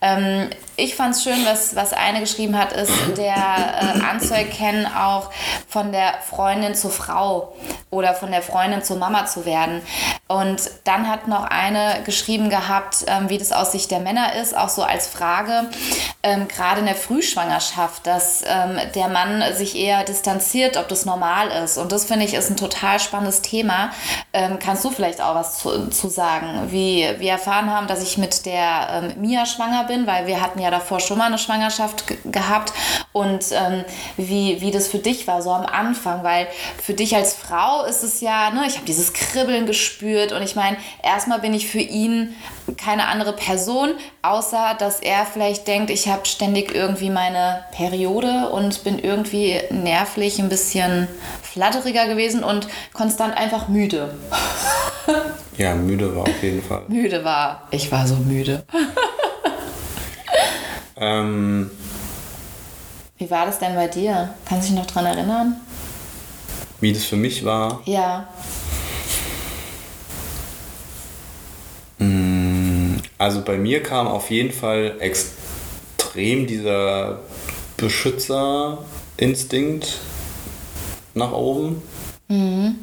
Ähm, ich fand es schön, was, was eine geschrieben hat, ist der äh, anzuerkennen, auch von der Freundin zur Frau oder von der Freundin zur Mama zu werden. Und dann hat noch eine geschrieben gehabt, ähm, wie das aus Sicht der Männer ist, auch so als Frage, ähm, gerade in der Frühschwangerschaft, dass ähm, der Mann sich eher distanziert, ob das normal ist. Und das finde ich ist ein total spannendes Thema. Ähm, kannst du vielleicht auch was zu, zu sagen? Wie wir erfahren haben, dass ich mit der ähm, Mia schwanger bin, weil wir hatten ja davor schon mal eine Schwangerschaft gehabt. Und ähm, wie, wie das für dich war, so am Anfang, weil für dich als Frau ist es ja, ne, ich habe dieses Kribbeln gespürt. Und ich meine, erstmal bin ich für ihn keine andere Person, außer dass er vielleicht denkt, ich habe ständig irgendwie meine Periode und bin irgendwie nervlich ein bisschen flatteriger gewesen und konstant einfach müde. ja, müde war auf jeden Fall. Müde war. Ich war so müde. ähm, Wie war das denn bei dir? Kannst du dich noch daran erinnern? Wie das für mich war? Ja. Mm, also bei mir kam auf jeden Fall extrem dieser Beschützerinstinkt nach oben. Mhm.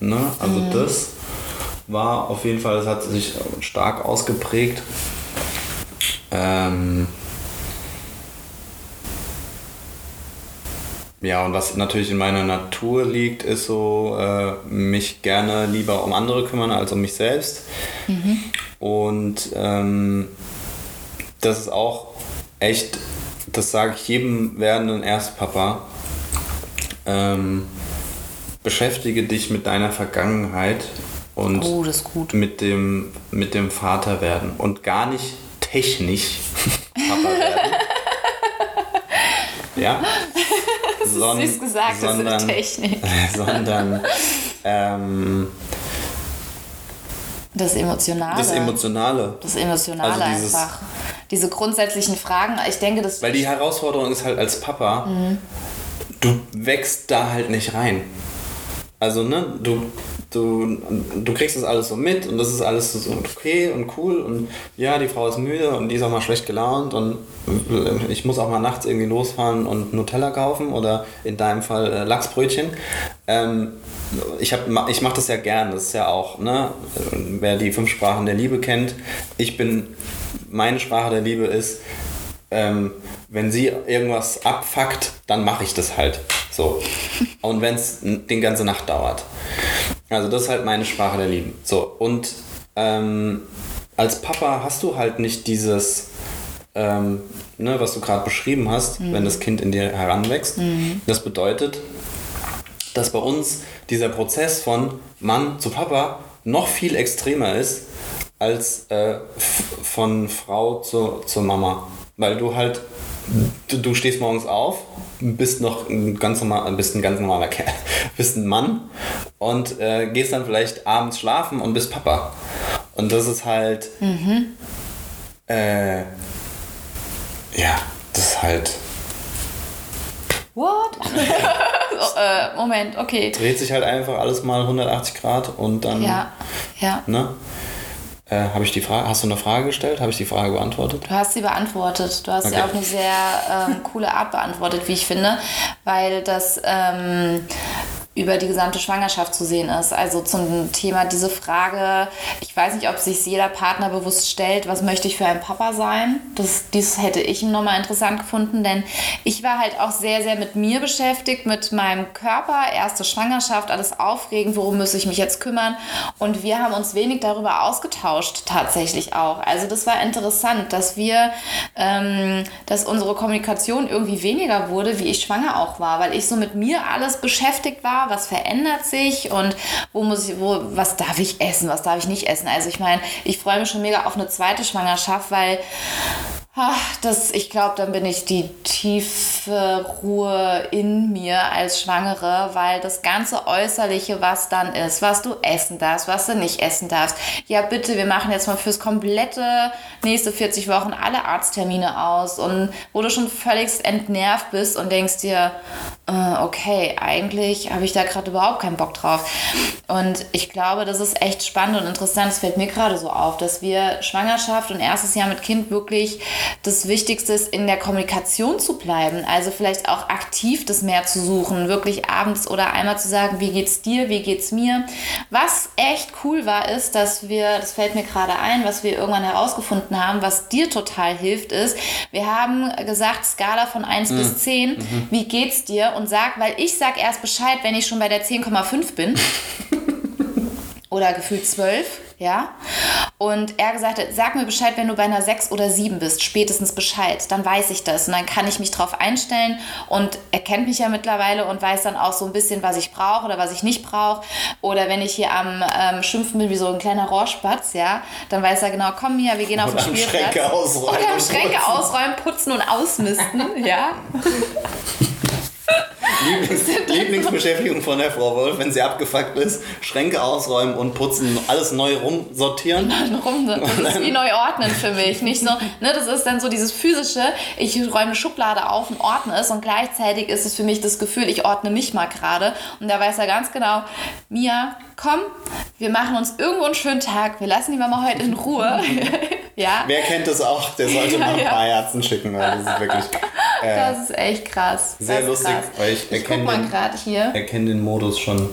Ne? Also mhm. das war auf jeden Fall, das hat sich stark ausgeprägt. Ähm ja, und was natürlich in meiner Natur liegt, ist so, äh, mich gerne lieber um andere kümmern als um mich selbst. Mhm. Und ähm, das ist auch echt, das sage ich jedem werdenden Erstpapa, ähm, beschäftige dich mit deiner Vergangenheit und oh, mit dem mit dem Vater werden und gar nicht technisch Papa werden. ja. Das Son ist süß gesagt, sondern, das ist Technik. sondern ähm, das Emotionale. Das Emotionale. Das Emotionale also dieses, einfach. Diese grundsätzlichen Fragen. Ich denke, das. Weil die Herausforderung ist halt als Papa, mhm du wächst da halt nicht rein. Also, ne, du, du, du kriegst das alles so mit und das ist alles so okay und cool und ja, die Frau ist müde und die ist auch mal schlecht gelaunt und ich muss auch mal nachts irgendwie losfahren und Nutella kaufen oder in deinem Fall äh, Lachsbrötchen. Ähm, ich, ich mache das ja gern, das ist ja auch, ne, wer die fünf Sprachen der Liebe kennt, ich bin, meine Sprache der Liebe ist, ähm, wenn sie irgendwas abfuckt, dann mache ich das halt. So. Und wenn es die ganze Nacht dauert. Also das ist halt meine Sprache der Liebe. So. Und ähm, als Papa hast du halt nicht dieses, ähm, ne, was du gerade beschrieben hast, wenn das Kind in dir heranwächst. Das bedeutet, dass bei uns dieser Prozess von Mann zu Papa noch viel extremer ist als äh, von Frau zu, zur Mama. Weil du halt, du, du stehst morgens auf, bist noch ein ganz, normal, bist ein ganz normaler Kerl, bist ein Mann und äh, gehst dann vielleicht abends schlafen und bist Papa. Und das ist halt, äh, ja, das ist halt, What? so, äh, Moment, okay. dreht sich halt einfach alles mal 180 Grad und dann, Ja, ja. ne? Äh, habe ich die Frage, hast du eine Frage gestellt? Habe ich die Frage beantwortet? Du hast sie beantwortet. Du hast sie Okay. auf eine sehr ähm, coole Art beantwortet, wie ich finde, weil das ähm, über die gesamte Schwangerschaft zu sehen ist. Also zum Thema diese Frage, ich weiß nicht, ob sich jeder Partner bewusst stellt, was möchte ich für ein Papa sein? Das, dies hätte ich nochmal interessant gefunden, denn ich war halt auch sehr, sehr mit mir beschäftigt, mit meinem Körper, erste Schwangerschaft, alles aufregend, worum muss ich mich jetzt kümmern? Und wir haben uns wenig darüber ausgetauscht, tatsächlich auch. Also das war interessant, dass wir, ähm, dass unsere Kommunikation irgendwie weniger wurde, wie ich schwanger auch war, weil ich so mit mir alles beschäftigt war, was verändert sich und wo muss ich, wo, was darf ich essen, was darf ich nicht essen. Also ich meine, ich freue mich schon mega auf eine zweite Schwangerschaft, weil Ach, das, ich glaube, dann bin ich die tiefe Ruhe in mir als Schwangere, weil das ganze Äußerliche, was dann ist, was du essen darfst, was du nicht essen darfst. Ja, bitte, wir machen jetzt mal fürs komplette nächste 40 Wochen alle Arzttermine aus und wo du schon völlig entnervt bist und denkst dir, okay, eigentlich habe ich da gerade überhaupt keinen Bock drauf. Und ich glaube, das ist echt spannend und interessant. Es fällt mir gerade so auf, dass wir Schwangerschaft und erstes Jahr mit Kind wirklich das Wichtigste ist, in der Kommunikation zu bleiben. Also vielleicht auch aktiv das mehr zu suchen, wirklich abends oder einmal zu sagen, wie geht's dir, wie geht's mir. Was echt cool war, ist, dass wir, das fällt mir gerade ein, was wir irgendwann herausgefunden haben, was dir total hilft, ist, wir haben gesagt, Skala von 1 bis 10, wie geht's dir? Und sag, weil ich sag erst Bescheid, wenn ich schon bei der 10,5 bin. oder gefühlt 12, ja. Und er gesagt hat, sag mir Bescheid, wenn du bei einer 6 oder 7 bist, spätestens Bescheid, dann weiß ich das und dann kann ich mich drauf einstellen und er kennt mich ja mittlerweile und weiß dann auch so ein bisschen, was ich brauche oder was ich nicht brauche oder wenn ich hier am ähm, Schimpfen bin wie so ein kleiner Rohrspatz, ja, dann weiß er genau, komm Mia, wir gehen auf Oder den Spielplatz. Schränke ausräumen Oder und Schränke putzen. ausräumen, putzen und ausmisten, ja. Lieblings Lieblingsbeschäftigung von der Frau Wolf, wenn sie abgefuckt ist, Schränke ausräumen und putzen, alles neu rumsortieren. rum. Das ist wie neu ordnen für mich. Nicht so, ne, das ist dann so dieses physische, ich räume eine Schublade auf und ordne es und gleichzeitig ist es für mich das Gefühl, ich ordne mich mal gerade. Und da weiß er ganz genau, Mia, komm, wir machen uns irgendwo einen schönen Tag, wir lassen die Mama heute in Ruhe. ja, Wer kennt das auch? Der sollte mal ein Ja. paar Herzen schicken, weil das ist wirklich äh, das ist echt krass. sehr lustig, krass. weil ich Ich guck erkenne mal den, gerade hier. erkenne den Modus schon.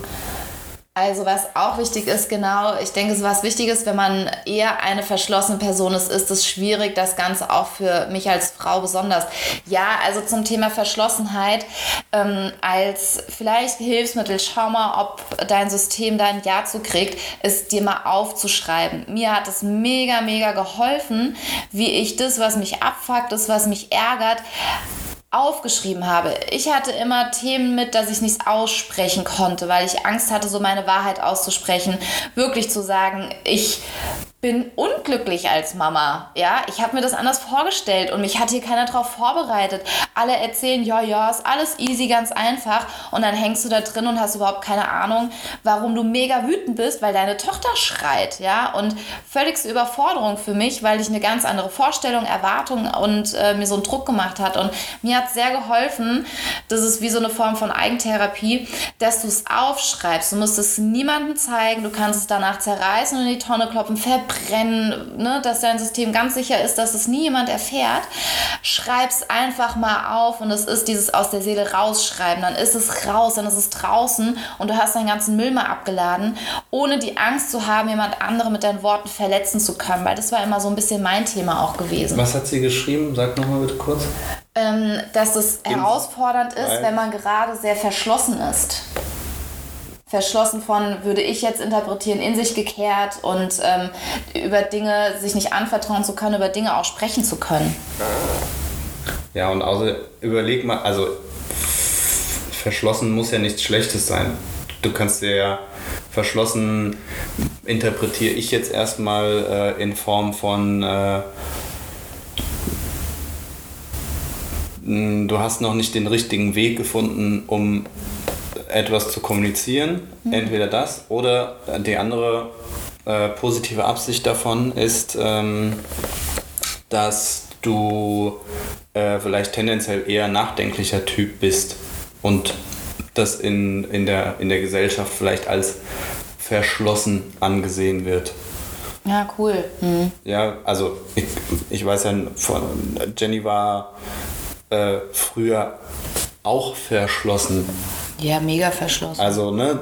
Also was auch wichtig ist, genau, ich denke, was wichtig ist, wenn man eher eine verschlossene Person ist, ist es schwierig, das Ganze auch für mich als Frau besonders. Ja, also zum Thema Verschlossenheit ähm, als vielleicht Hilfsmittel, schau mal, ob dein System da ein Ja zu kriegt, ist dir mal aufzuschreiben. Mir hat es mega, mega geholfen, wie ich das, was mich abfuckt, das, was mich ärgert, aufgeschrieben habe. Ich hatte immer Themen mit, dass ich nichts aussprechen konnte, weil ich Angst hatte, so meine Wahrheit auszusprechen, wirklich zu sagen, ich bin unglücklich als Mama. Ja, ich habe mir das anders vorgestellt und mich hat hier keiner darauf vorbereitet. Alle erzählen, ja, ja, ist alles easy, ganz einfach. Und dann hängst du da drin und hast überhaupt keine Ahnung, warum du mega wütend bist, weil deine Tochter schreit. Ja, und völligste Überforderung für mich, weil ich eine ganz andere Vorstellung, Erwartung und äh, mir so einen Druck gemacht hat. Und mir hat sehr geholfen, das ist wie so eine Form von Eigentherapie, dass du es aufschreibst. Du musst es niemandem zeigen, du kannst es danach zerreißen und in die Tonne kloppen, verbrennen, ne, dass dein System ganz sicher ist, dass es nie jemand erfährt. Schreib's einfach mal auf und es ist dieses aus der Seele rausschreiben. Dann ist es raus, dann ist es draußen und du hast deinen ganzen Müll mal abgeladen, ohne die Angst zu haben, jemand andere mit deinen Worten verletzen zu können, weil das war immer so ein bisschen mein Thema auch gewesen. Was hat sie geschrieben? Sag nochmal bitte kurz. Ähm, dass es herausfordernd ist, Weil- wenn man gerade sehr verschlossen ist. verschlossen von, würde ich jetzt interpretieren, in sich gekehrt und ähm, über Dinge sich nicht anvertrauen zu können, über Dinge auch sprechen zu können. Ja, und außer überleg mal, also verschlossen muss ja nichts Schlechtes sein. Du kannst dir ja verschlossen interpretiere ich jetzt erstmal äh, in Form von äh, du hast noch nicht den richtigen Weg gefunden, um etwas zu kommunizieren. Mhm. Entweder das oder die andere äh, positive Absicht davon ist, ähm, dass du äh, vielleicht tendenziell eher nachdenklicher Typ bist und das in, in, der, in der Gesellschaft vielleicht als verschlossen angesehen wird. Ja, cool. Mhm. Ja, also ich, ich weiß ja, von, Jenny war äh, früher auch verschlossen. Ja, mega verschlossen. Also, ne,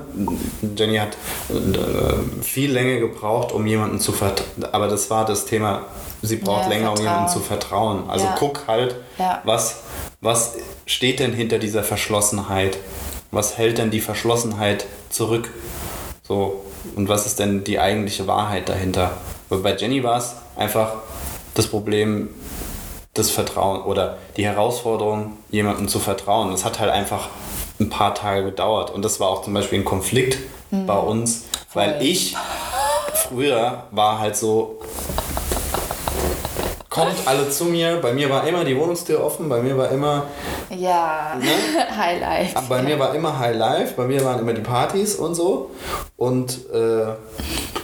Jenny hat äh, viel länger gebraucht, um jemanden zu vertrauen. Aber das war das Thema, sie braucht ja, länger, vertrauen. um jemanden zu vertrauen. Also ja. guck halt, ja. was, was steht denn hinter dieser Verschlossenheit? Was hält denn die Verschlossenheit zurück? So, und was ist denn die eigentliche Wahrheit dahinter? Weil bei Jenny war es einfach das Problem, das Vertrauen oder die Herausforderung, jemandem zu vertrauen. Das hat halt einfach ein paar Tage gedauert. Und das war auch zum Beispiel ein Konflikt mhm. bei uns, weil ich früher war halt so, kommt alle zu mir. Bei mir war immer die Wohnungstür offen, bei mir war immer. Ja, ne? High Life. Bei mir war immer High Life, bei mir waren immer die Partys und so. Und äh,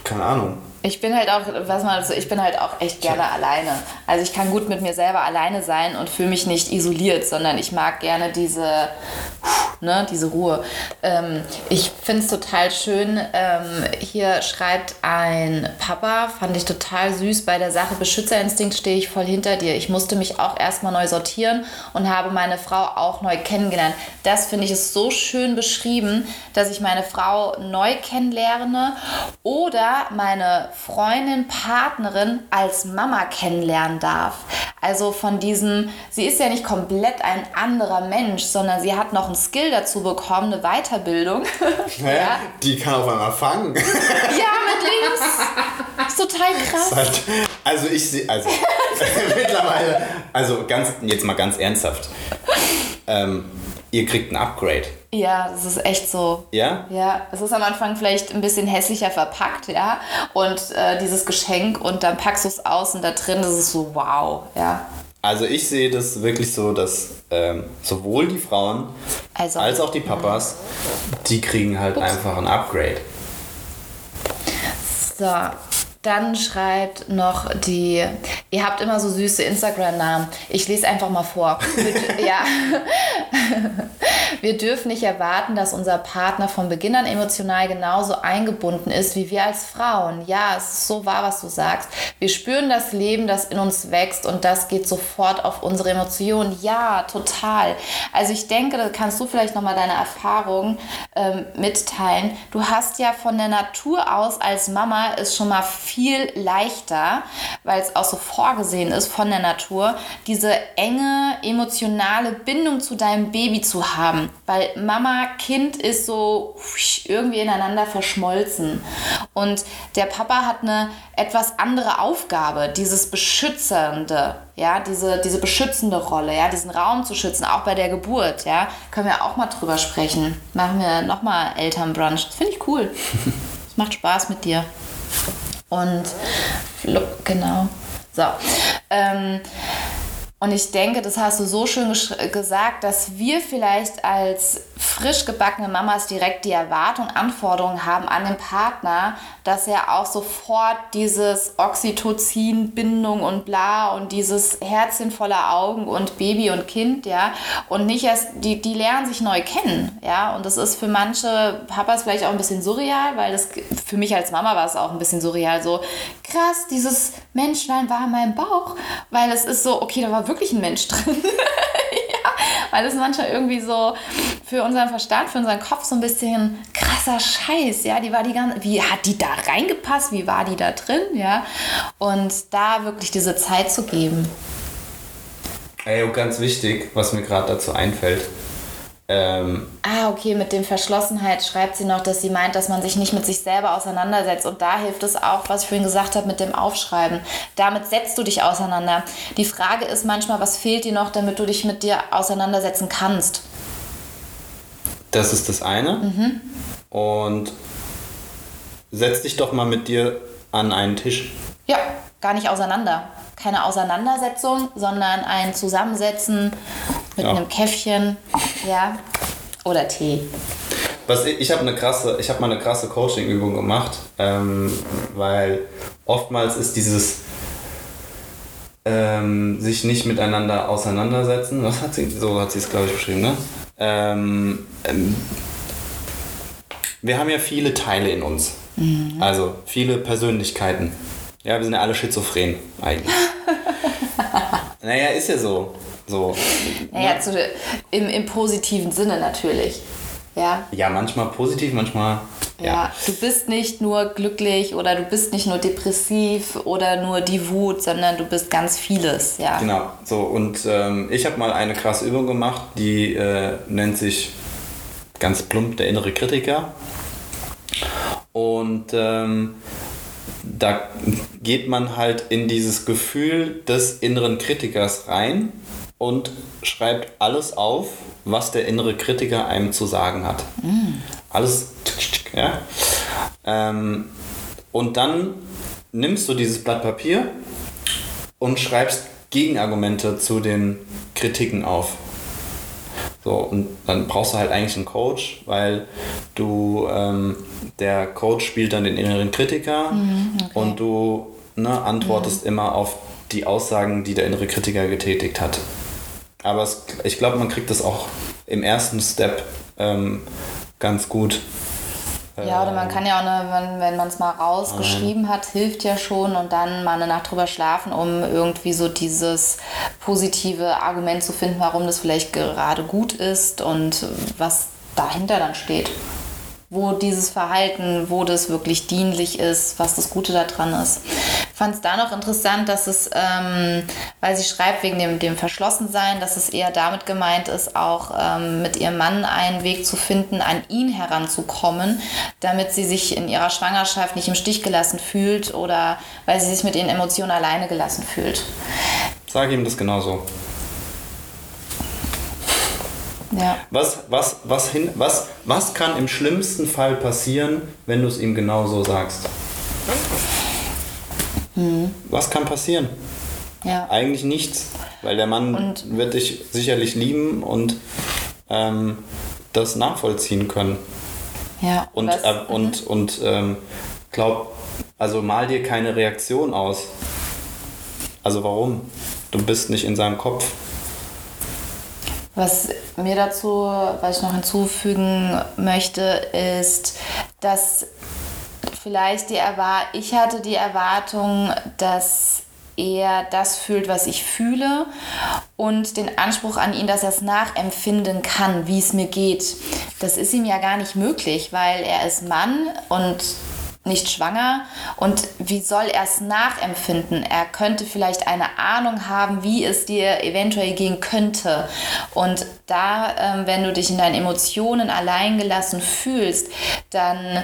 keine Ahnung. Ich bin halt auch, was man so, ich bin halt auch echt gerne ja. alleine. Also ich kann gut mit mir selber alleine sein und fühle mich nicht isoliert, sondern ich mag gerne diese, ne, diese Ruhe. Ähm, ich finde es total schön. Ähm, hier schreibt ein Papa, fand ich total süß, bei der Sache Beschützerinstinkt stehe ich voll hinter dir. Ich musste mich auch erstmal neu sortieren und habe meine Frau auch neu kennengelernt. Das finde ich ist so schön beschrieben, dass ich meine Frau neu kennenlerne oder meine Freundin, Partnerin als Mama kennenlernen darf. Also von diesem, sie ist ja nicht komplett ein anderer Mensch, sondern sie hat noch einen Skill dazu bekommen, eine Weiterbildung. Ja, ja. Die kann auf einmal fangen. Ja, mit links. Ist total krass. Halt, also ich sehe, also mittlerweile, also ganz, jetzt mal ganz ernsthaft. Ähm, ihr kriegt ein Upgrade. Ja, das ist echt so. Ja? Ja, es ist am Anfang vielleicht ein bisschen hässlicher verpackt, ja. Und äh, dieses Geschenk und dann packst du es aus und da drin ist es so wow, ja. Also ich sehe das wirklich so, dass ähm, sowohl die Frauen also, als auch die Papas, die kriegen halt Ups. einfach ein Upgrade. So, dann schreibt noch die, ihr habt immer so süße Instagram-Namen. Ich lese einfach mal vor. ja. Wir dürfen nicht erwarten, dass unser Partner von Beginn an emotional genauso eingebunden ist wie wir als Frauen. Ja, es ist so wahr, was du sagst. Wir spüren das Leben, das in uns wächst und das geht sofort auf unsere Emotionen. Ja, total. Also ich denke, da kannst du vielleicht nochmal deine Erfahrungen ähm, mitteilen. Du hast ja von der Natur aus als Mama es schon mal viel leichter, weil es auch so vorgesehen ist von der Natur, diese enge emotionale Bindung zu deinem Baby zu haben. Weil Mama, Kind ist so irgendwie ineinander verschmolzen. Und der Papa hat eine etwas andere Aufgabe, dieses Beschützende, ja, diese, diese beschützende Rolle, ja, diesen Raum zu schützen, auch bei der Geburt, ja, können wir auch mal drüber sprechen. Machen wir nochmal Elternbrunch. Das finde ich cool. Es macht Spaß mit dir. Und genau. So. Ähm, und ich denke, das hast du so schön gesagt, dass wir vielleicht als frisch gebackene Mamas direkt die Erwartung, Anforderungen haben an den Partner, dass er auch sofort dieses Oxytocin, Bindung und bla und dieses Herzchen voller Augen und Baby und Kind, ja, und nicht erst, die, die lernen sich neu kennen, ja, und das ist für manche Papas vielleicht auch ein bisschen surreal, weil das für mich als Mama war es auch ein bisschen surreal, so krass, dieses Menschlein war in meinem Bauch, weil es ist so, okay, da war wirklich ein Mensch drin. weil es manchmal irgendwie so für unseren Verstand, für unseren Kopf so ein bisschen krasser Scheiß, ja, die war die ganze, wie hat die da reingepasst, wie war die da drin, ja, und da wirklich diese Zeit zu geben. Ey, ganz wichtig, was mir gerade dazu einfällt, Ähm, Ah, okay, mit dem Verschlossenheit schreibt sie noch, dass sie meint, dass man sich nicht mit sich selber auseinandersetzt. Und da hilft es auch, was ich vorhin gesagt habe, mit dem Aufschreiben. Damit setzt du dich auseinander. Die Frage ist manchmal, was fehlt dir noch, damit du dich mit dir auseinandersetzen kannst? das ist das eine. Und setz dich doch mal mit dir an einen Tisch. Ja, gar nicht auseinander. Keine Auseinandersetzung, sondern ein Zusammensetzen mit Ja. einem Käffchen, ja, oder Tee. Was ich ich habe eine krasse, ich habe mal eine krasse Coaching-Übung gemacht, ähm, weil oftmals ist dieses ähm, sich nicht miteinander auseinandersetzen. Was hat sie? So hat sie es glaube ich beschrieben, ne? Ähm, ähm, wir haben ja viele Teile in uns, also viele Persönlichkeiten. Ja, wir sind ja alle schizophren eigentlich. naja, ist ja so. So. Naja, zu, im, im positiven Sinne natürlich. Ja, Ja, manchmal positiv, manchmal. Ja. du bist nicht nur glücklich oder du bist nicht nur depressiv oder nur die Wut, sondern du bist ganz vieles, ja. Genau, so und ähm, ich habe mal eine krasse Übung gemacht, die äh, nennt sich ganz plump der innere Kritiker. Und ähm, da geht man halt in dieses Gefühl des inneren Kritikers rein und schreibt alles auf, was der innere Kritiker einem zu sagen hat. Alles, ja. Ähm, und dann nimmst du dieses Blatt Papier und schreibst Gegenargumente zu den Kritiken auf. So, und dann brauchst du halt eigentlich einen Coach, weil du, ähm, der Coach spielt dann den inneren Kritiker und du ne, antwortest immer auf die Aussagen, die der innere Kritiker getätigt hat. Aber es, ich glaube, man kriegt das auch im ersten Step ähm, ganz gut. Ja, oder man kann ja auch, eine, wenn, wenn man es mal rausgeschrieben hat, hilft ja schon und dann mal eine Nacht drüber schlafen, um irgendwie so dieses positive Argument zu finden, warum das vielleicht gerade gut ist und was dahinter dann steht. Wo dieses Verhalten, wo das wirklich dienlich ist, was das Gute daran ist. Ich fand es da noch interessant, dass es, ähm, weil sie schreibt wegen dem, dem Verschlossensein, dass es eher damit gemeint ist, auch ähm, mit ihrem Mann einen Weg zu finden, an ihn heranzukommen, damit sie sich in ihrer Schwangerschaft nicht im Stich gelassen fühlt oder weil sie sich mit ihren Emotionen alleine gelassen fühlt. Sag ihm das genauso. Ja. Was, was, was, hin, was, was kann im schlimmsten Fall passieren, wenn du es ihm genauso sagst? Was kann passieren? Ja. Eigentlich nichts, weil der Mann Und- wird dich sicherlich lieben und ähm, das nachvollziehen können. ja. Und, was- äh, und, und ähm, glaub, also mal dir keine Reaktion aus. Also warum? Du bist nicht in seinem Kopf. Was mir dazu, was ich noch hinzufügen möchte, ist, dass vielleicht die Erwar ich hatte die Erwartung, dass er das fühlt, was ich fühle und den Anspruch an ihn, dass er es nachempfinden kann, wie es mir geht. Das ist ihm ja gar nicht möglich, weil er ist Mann und nicht schwanger und wie soll er es nachempfinden? Er könnte vielleicht eine Ahnung haben, wie es dir eventuell gehen könnte. Und da, ähm, wenn du dich in deinen Emotionen alleingelassen fühlst, dann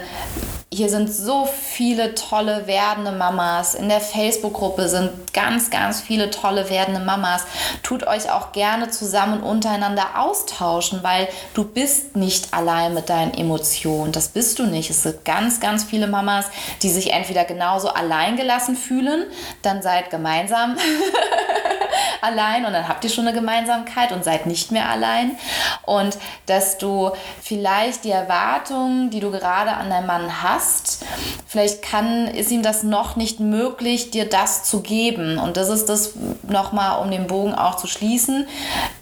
hier sind so viele tolle werdende Mamas. In der Facebook-Gruppe sind ganz, ganz viele tolle werdende Mamas. Tut euch auch gerne zusammen untereinander austauschen, weil du bist nicht allein mit deinen Emotionen. Das bist du nicht. Es sind ganz, ganz viele Mamas, die sich entweder genauso alleingelassen fühlen, dann seid gemeinsam allein und dann habt ihr schon eine Gemeinsamkeit und seid nicht mehr allein. Und dass du vielleicht die Erwartungen, die du gerade an deinem Mann hast, vielleicht kann, ist ihm das noch nicht möglich, dir das zu geben. Und das ist das nochmal, um den Bogen auch zu schließen,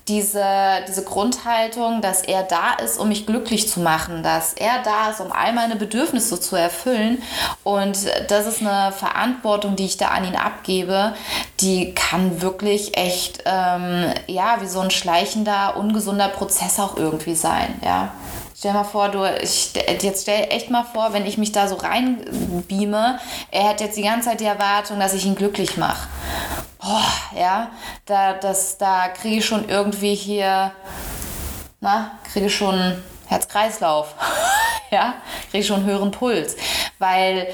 diese, diese Grundhaltung, dass er da ist, um mich glücklich zu machen, dass er da ist, um all meine Bedürfnisse zu erfüllen. Und das ist eine Verantwortung, die ich da an ihn abgebe, die kann wirklich echt, ähm, ja, wie so ein schleichender, ungesunder Prozess auch irgendwie sein, ja. Stell mal vor, du, ich, jetzt stell echt mal vor, wenn ich mich da so reinbeame, er hat jetzt die ganze Zeit die Erwartung, dass ich ihn glücklich mache. Boah, ja, da, das, da kriege ich schon irgendwie hier na, kriege ich schon Herz-Kreislauf. ja, kriege ich schon höheren Puls. Weil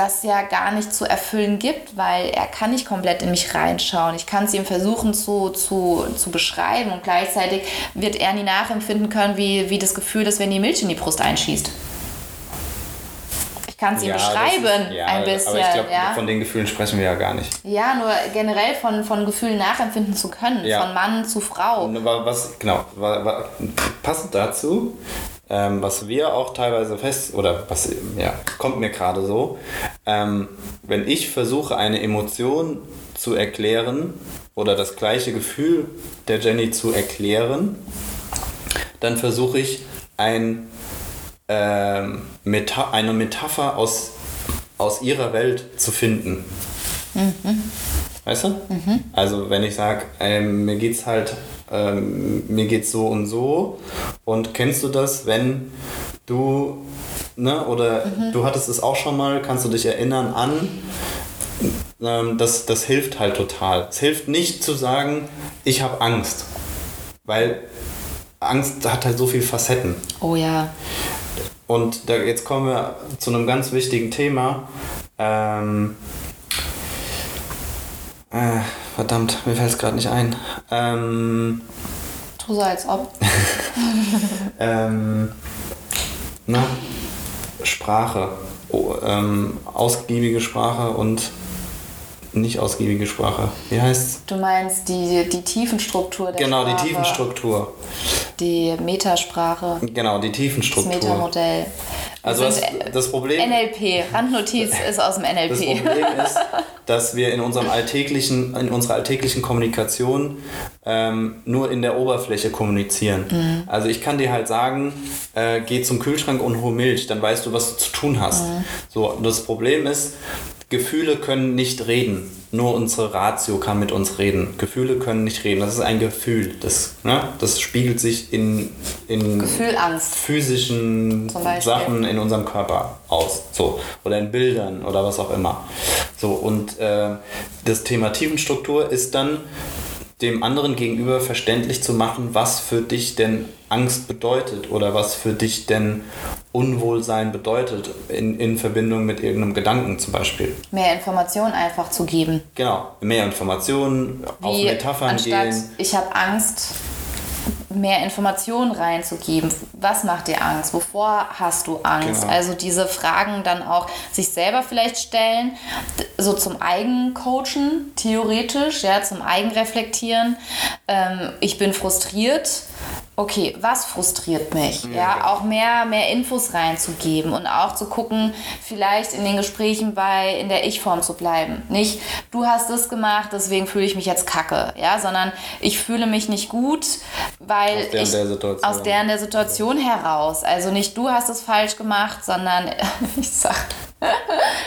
das ja gar nicht zu erfüllen gibt, weil er kann nicht komplett in mich reinschauen. Ich kann es ihm versuchen zu, zu, zu beschreiben und gleichzeitig wird er nie nachempfinden können, wie, wie das Gefühl ist, wenn die Milch in die Brust einschießt. Ich kann es ihm Ja, das beschreiben, ist- ja, ein bisschen. Aber ich glaube, ja. von den Gefühlen sprechen wir ja gar nicht. ja, nur generell von, von Gefühlen nachempfinden zu können, von Mann zu Frau. Was, genau, wa- wa- passend dazu, ähm, was wir auch teilweise fest, oder was, ja, kommt mir gerade so, ähm, wenn ich versuche, eine Emotion zu erklären oder das gleiche Gefühl der Jenny zu erklären, dann versuche ich ein, ähm, Meta eine Metapher aus, aus ihrer Welt zu finden. Weißt du? Also wenn ich sage, ähm, mir geht's halt, ähm, mir geht's so und so. Und kennst du das, wenn du, ne, oder du hattest es auch schon mal, kannst du dich erinnern an, ähm, das, das hilft halt total. Es hilft nicht zu sagen, ich habe Angst. Weil Angst hat halt so viele Facetten. Oh ja. Und da, jetzt kommen wir zu einem ganz wichtigen Thema. Ähm, äh, verdammt, mir fällt es gerade nicht ein. Ähm, Tu so als ob. ähm, na, Sprache. Oh, ähm, ausgiebige Sprache und nicht ausgiebige Sprache. Wie heißt's? Du meinst die, die Tiefenstruktur der Genau, die Sprache. Tiefenstruktur. Die Metasprache. Genau, die Das Tiefenstruktur. Metamodell. Also das, das Problem. NLP. Randnotiz ist aus dem Das NLP. Problem ist, dass wir in, unserem alltäglichen, in unserer alltäglichen Kommunikation ähm, nur in der Oberfläche kommunizieren. Mhm. Also ich kann dir halt sagen, äh, geh zum Kühlschrank und hol Milch, dann weißt du, was du zu tun hast. Mhm. So, das Problem ist, Gefühle können nicht reden. Nur unsere Ratio kann mit uns reden. Gefühle können nicht reden. Das ist ein Gefühl. Das, ne, das spiegelt sich in, in physischen. Sachen in unserem Körper aus. So. Oder in Bildern oder was auch immer. So, und äh, das Thema Tiefenstruktur ist dann dem anderen gegenüber verständlich zu machen, was für dich denn Angst bedeutet oder was für dich denn Unwohlsein bedeutet in, in Verbindung mit irgendeinem Gedanken zum Beispiel. Mehr Informationen einfach zu geben. Genau, mehr Informationen, auf Wie Metaphern anstatt gehen. ich habe Angst, mehr Informationen reinzugeben. Was macht dir Angst? Wovor hast du Angst? Genau. Also diese Fragen dann auch sich selber vielleicht stellen, so zum Eigencoachen, theoretisch, ja, zum Eigenreflektieren. Ähm, ich bin frustriert. Okay, was frustriert mich? Ja, auch mehr, mehr Infos reinzugeben und auch zu gucken, vielleicht in den Gesprächen bei in der Ich-Form zu bleiben. Nicht, du hast das gemacht, deswegen fühle ich mich jetzt kacke, ja, sondern ich fühle mich nicht gut, weil Aus der und ich der Situation. aus der und der Situation heraus. Also nicht du hast es falsch gemacht, sondern ich sag,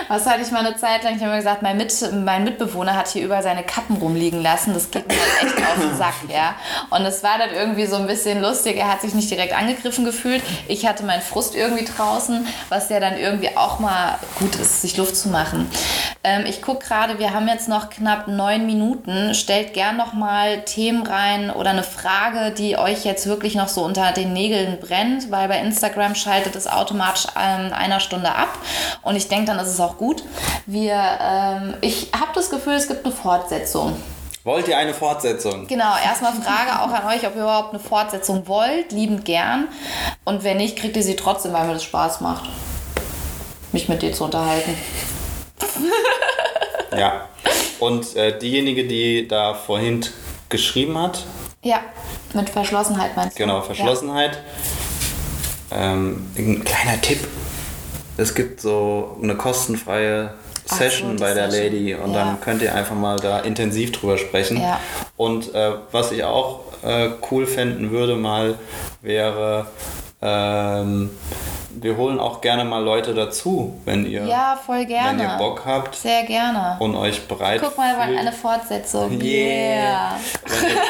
was hatte ich mal eine Zeit lang? Ich habe mir gesagt, mein, Mit, mein Mitbewohner hat hier überall seine Kappen rumliegen lassen. Das geht mir halt echt auf den Sack, ja. Und es war dann irgendwie so ein bisschen lustig. Er hat sich nicht direkt angegriffen gefühlt. Ich hatte meinen Frust irgendwie draußen, was ja dann irgendwie auch mal gut ist, sich Luft zu machen. Ähm, ich gucke gerade, wir haben jetzt noch knapp neun Minuten. Stellt gern noch mal Themen rein oder eine Frage, die euch jetzt wirklich noch so unter den Nägeln brennt, weil bei Instagram schaltet es automatisch ähm, einer Stunde ab. Und ich denke, dann ist es auch gut. Wir, ähm, ich habe das Gefühl, es gibt eine Fortsetzung. Wollt ihr eine Fortsetzung? Genau, erstmal Frage auch an euch, ob ihr überhaupt eine Fortsetzung wollt. Liebend gern. Und wenn nicht, kriegt ihr sie trotzdem, weil mir das Spaß macht, mich mit dir zu unterhalten. Ja. Und äh, diejenige, die da vorhin geschrieben hat, Ja, mit Verschlossenheit meinst du? genau, Verschlossenheit. Ähm, ein kleiner Tipp. Es gibt so eine kostenfreie Session so, bei der Session. Lady und Ja. dann könnt ihr einfach mal da intensiv drüber sprechen. Ja. Und äh, was ich auch äh, cool fänden würde mal, wäre, ähm, wir holen auch gerne mal Leute dazu, wenn ihr, Ja, voll gerne. wenn ihr Bock habt Sehr gerne. und euch bereit Guck mal, wir wollen eine Fortsetzung. Yeah. Ihr-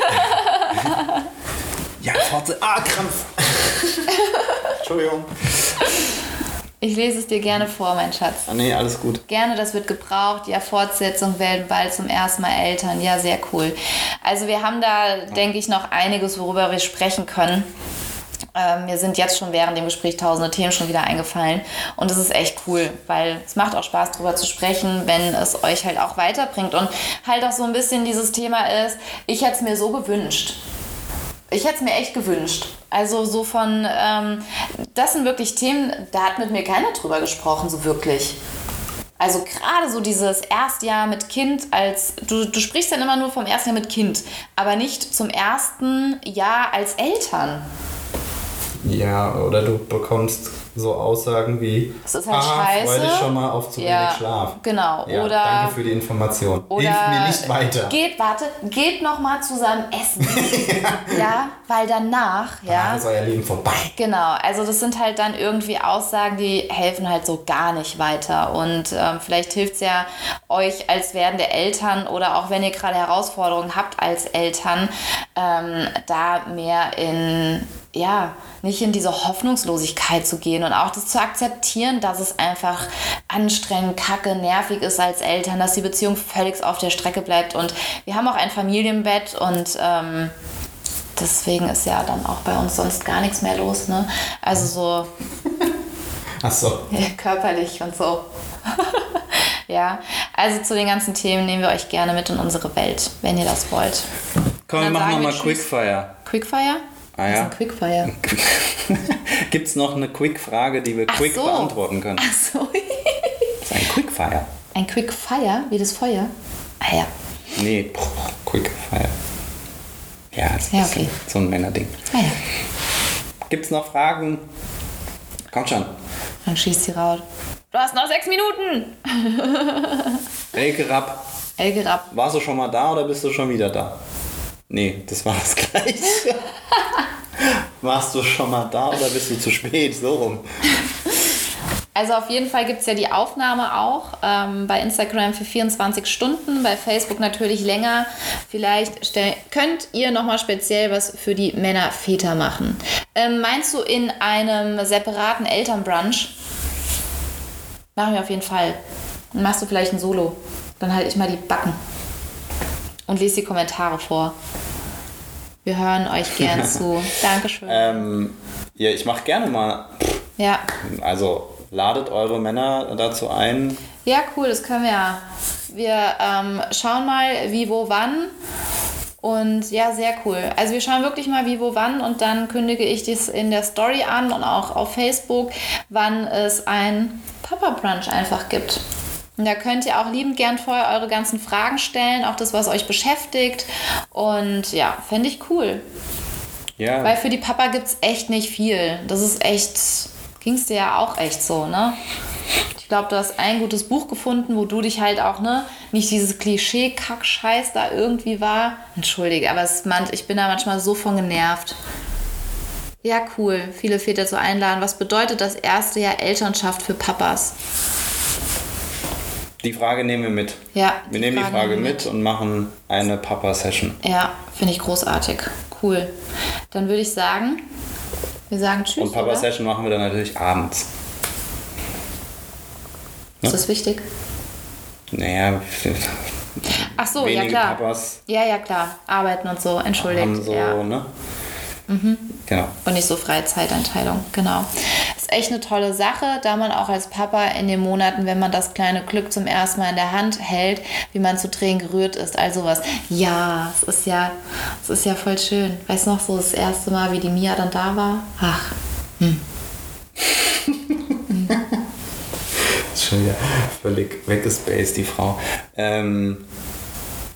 ja, Fortse. Ah, Krampf. Entschuldigung. Ich lese es dir gerne vor, mein Schatz. Ah, nee, alles gut. Gerne, das wird gebraucht. Ja, Fortsetzung werden bald zum ersten Mal Eltern. Ja, sehr cool. Also wir haben da, denke ich, noch einiges, worüber wir sprechen können. Ähm, mir sind jetzt schon während dem Gespräch tausende Themen schon wieder eingefallen. Und es ist echt cool, weil es macht auch Spaß, darüber zu sprechen, wenn es euch halt auch weiterbringt. Und halt auch so ein bisschen dieses Thema ist, ich hätte es mir so gewünscht. Ich hätte es mir echt gewünscht. Also so von, ähm, das sind wirklich Themen, da hat mit mir keiner drüber gesprochen, so wirklich. Also gerade so dieses Erstjahr mit Kind als, du, du sprichst dann immer nur vom ersten Jahr mit Kind, aber nicht zum ersten Jahr als Eltern. Ja, oder du bekommst so Aussagen wie, Es ist halt ah, scheiße. freu dich schon mal auf zu Ja, wenig Schlaf. genau. Ja, Oder- danke für die Information. Oder Hilf mir nicht weiter. Geht, warte, geht noch mal zusammen essen. ja, weil danach, ja. Danach ist euer Leben vorbei. Genau, also das sind halt dann irgendwie Aussagen, die helfen halt so gar nicht weiter. Und ähm, vielleicht hilft es ja euch als werdende Eltern oder auch wenn ihr gerade Herausforderungen habt als Eltern, ähm, da mehr in, ja, nicht in diese Hoffnungslosigkeit zu gehen und auch das zu akzeptieren, dass es einfach anstrengend, kacke, nervig ist als Eltern, dass die Beziehung völlig auf der Strecke bleibt. Und wir haben auch ein Familienbett und ähm, deswegen ist ja dann auch bei uns sonst gar nichts mehr los. Ne? Also so Achso. körperlich und so. ja, also zu den ganzen Themen nehmen wir euch gerne mit in unsere Welt, wenn ihr das wollt. Komm, wir machen nochmal. Quickfire. Quickfire? Ah Was ist ja. ein Quickfire? Gibt es noch eine Quick-Frage, die wir Ach quick so. beantworten können? Ach so. Das ist ein Quickfire. Ein Quickfire, wie das Feuer? Ah ja. Nee, Quickfire. Ja, das ist Ja, okay. so ein Männerding. Ah ja. Gibt es noch Fragen? Kommt schon. Dann schießt sie raus. Du hast noch sechs Minuten! Elke Rapp, Elke Rapp. warst du schon mal da oder bist du schon wieder da? Nee, das war das gleiche. Warst du schon mal da oder bist du zu spät? So rum. Also auf jeden Fall gibt es ja die Aufnahme auch ähm, bei Instagram für 24 Stunden, bei Facebook natürlich länger. Vielleicht stell, könnt ihr nochmal speziell was für die Männer Väter machen. Ähm, meinst du in einem separaten Elternbrunch? Machen wir auf jeden Fall. Dann machst du vielleicht ein Solo. Dann halte ich mal die Backen und lese die Kommentare vor. Wir hören euch gern zu. Dankeschön. Ähm, ja, ich mache gerne mal. Ja. Also ladet eure Männer dazu ein. Ja, cool, das können wir ja. Wir ähm, schauen mal, wie, wo, wann. Und ja, sehr cool. Also wir schauen wirklich mal, wie, wo, wann. Und dann kündige ich das in der Story an und auch auf Facebook, wann es ein Papa-Brunch einfach gibt. Und da könnt ihr auch liebend gern vorher eure ganzen Fragen stellen, auch das, was euch beschäftigt. Und ja, fände ich cool. Ja, Weil für die Papa gibt es echt nicht viel. Das ist echt, ging es dir ja auch echt so, ne? Ich glaube, du hast ein gutes Buch gefunden, wo du dich halt auch, ne, nicht dieses Klischee-Kack-Scheiß da irgendwie war. Entschuldige, aber es, man, ich bin da manchmal so von genervt. Ja, cool. Viele Väter zu einladen. Was bedeutet das erste Jahr Elternschaft für Papas? Die Frage nehmen wir mit. Ja, Wir nehmen die Frage mit und machen eine Papa-Session. Ja, finde ich großartig. Cool. Dann würde ich sagen, wir sagen Tschüss. Und? Papa-Session machen wir dann natürlich abends. Ist das wichtig? Naja, Ach so, ja klar. Papas Ja, ja, klar. Arbeiten und so, entschuldigt. haben so, ja. ne? Genau. Und nicht so freie Zeiteinteilung, genau. Ist echt eine tolle Sache, da man auch als Papa in den Monaten, wenn man das kleine Glück zum ersten Mal in der Hand hält, wie man zu Tränen gerührt ist, also was. Ja, es ist ja, es ist ja voll schön. Weißt du noch so das erste Mal, wie die Mia dann da war? Ach, Ist schon wieder völlig weggespaced, die Frau. Ähm,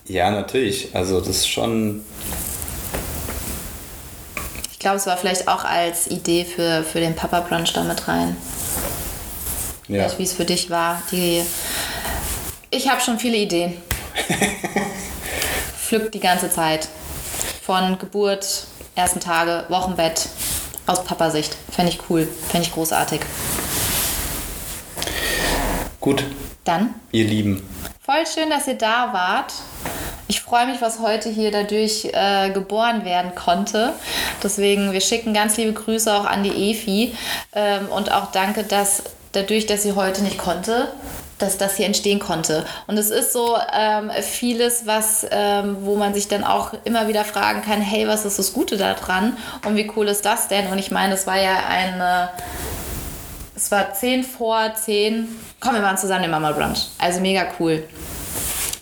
ja, natürlich. Also das ist schon. Ich glaube, es war vielleicht auch als Idee für, für den Papa-Brunch da mit rein. Ja. Vielleicht, wie es für dich war. Die ich habe schon viele Ideen. Pflückt die ganze Zeit. Von Geburt, ersten Tage, Wochenbett. Aus Papasicht. Fände ich cool. Fände ich großartig. Gut, Dann, ihr Lieben. voll schön, dass ihr da wart. Ich freue mich, was heute hier dadurch äh, geboren werden konnte. Deswegen, wir schicken ganz liebe Grüße auch an die Efi. Ähm, und auch danke, dass dadurch, dass sie heute nicht konnte, dass das hier entstehen konnte. Und es ist so ähm, vieles, was, ähm, wo man sich dann auch immer wieder fragen kann, hey, was ist das Gute daran und wie cool ist das denn? Und ich meine, es war ja eine, es war 10 vor 10, komm, wir waren zusammen im Mama Brunch. Also mega cool.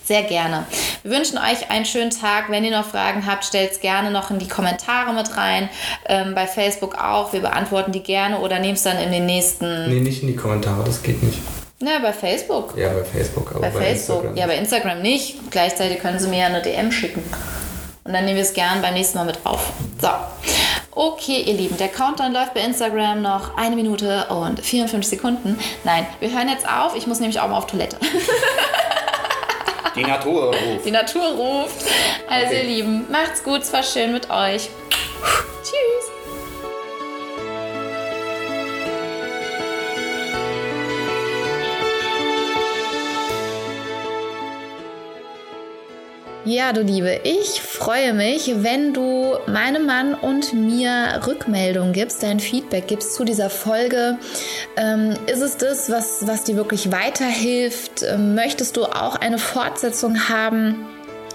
Sehr gerne. Wir wünschen euch einen schönen Tag. Wenn ihr noch Fragen habt, stellt es gerne noch in die Kommentare mit rein. Ähm, bei Facebook auch. Wir beantworten die gerne oder nehmt es dann in den nächsten. Nee, nicht in die Kommentare, das geht nicht. Ja, bei Facebook. Ja, bei Facebook. Aber bei, bei Facebook. Instagram. Ja, bei Instagram nicht. Gleichzeitig können sie mir ja eine DM schicken. Und dann nehmen wir es gern beim nächsten Mal mit drauf. So. Okay, ihr Lieben, der Countdown läuft bei Instagram noch eine Minute und 54 Sekunden. Nein, wir hören jetzt auf. Ich muss nämlich auch mal auf Toilette. Die Natur ruft. Die Natur ruft. Also, okay. ihr Lieben, macht's gut. Es war schön mit euch. Tschüss. Ja, du Liebe, ich freue mich, wenn du meinem Mann und mir Rückmeldung gibst, dein Feedback gibst zu dieser Folge. Ähm, ist es das, was, was dir wirklich weiterhilft? Ähm, möchtest du auch eine Fortsetzung haben?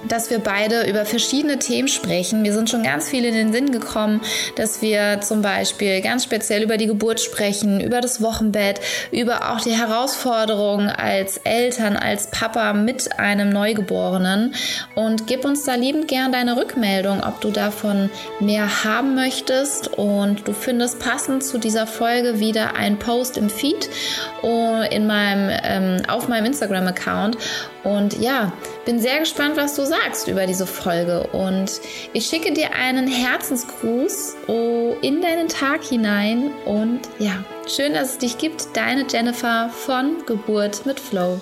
Dass wir beide über verschiedene Themen sprechen. Mir sind schon ganz viele in den Sinn gekommen, dass wir zum Beispiel ganz speziell über die Geburt sprechen, über das Wochenbett, über auch die Herausforderungen als Eltern, als Papa mit einem Neugeborenen. Und gib uns da liebend gern deine Rückmeldung, ob du davon mehr haben möchtest. Und du findest passend zu dieser Folge wieder ein Post im Feed oh, in meinem, ähm, auf meinem Instagram-Account. Und ja, bin sehr gespannt, was du sagst über diese Folge. Und ich schicke dir einen Herzensgruß oh, in deinen Tag hinein. Und ja, schön, dass es dich gibt. Deine Jennifer von Geburt mit Flow.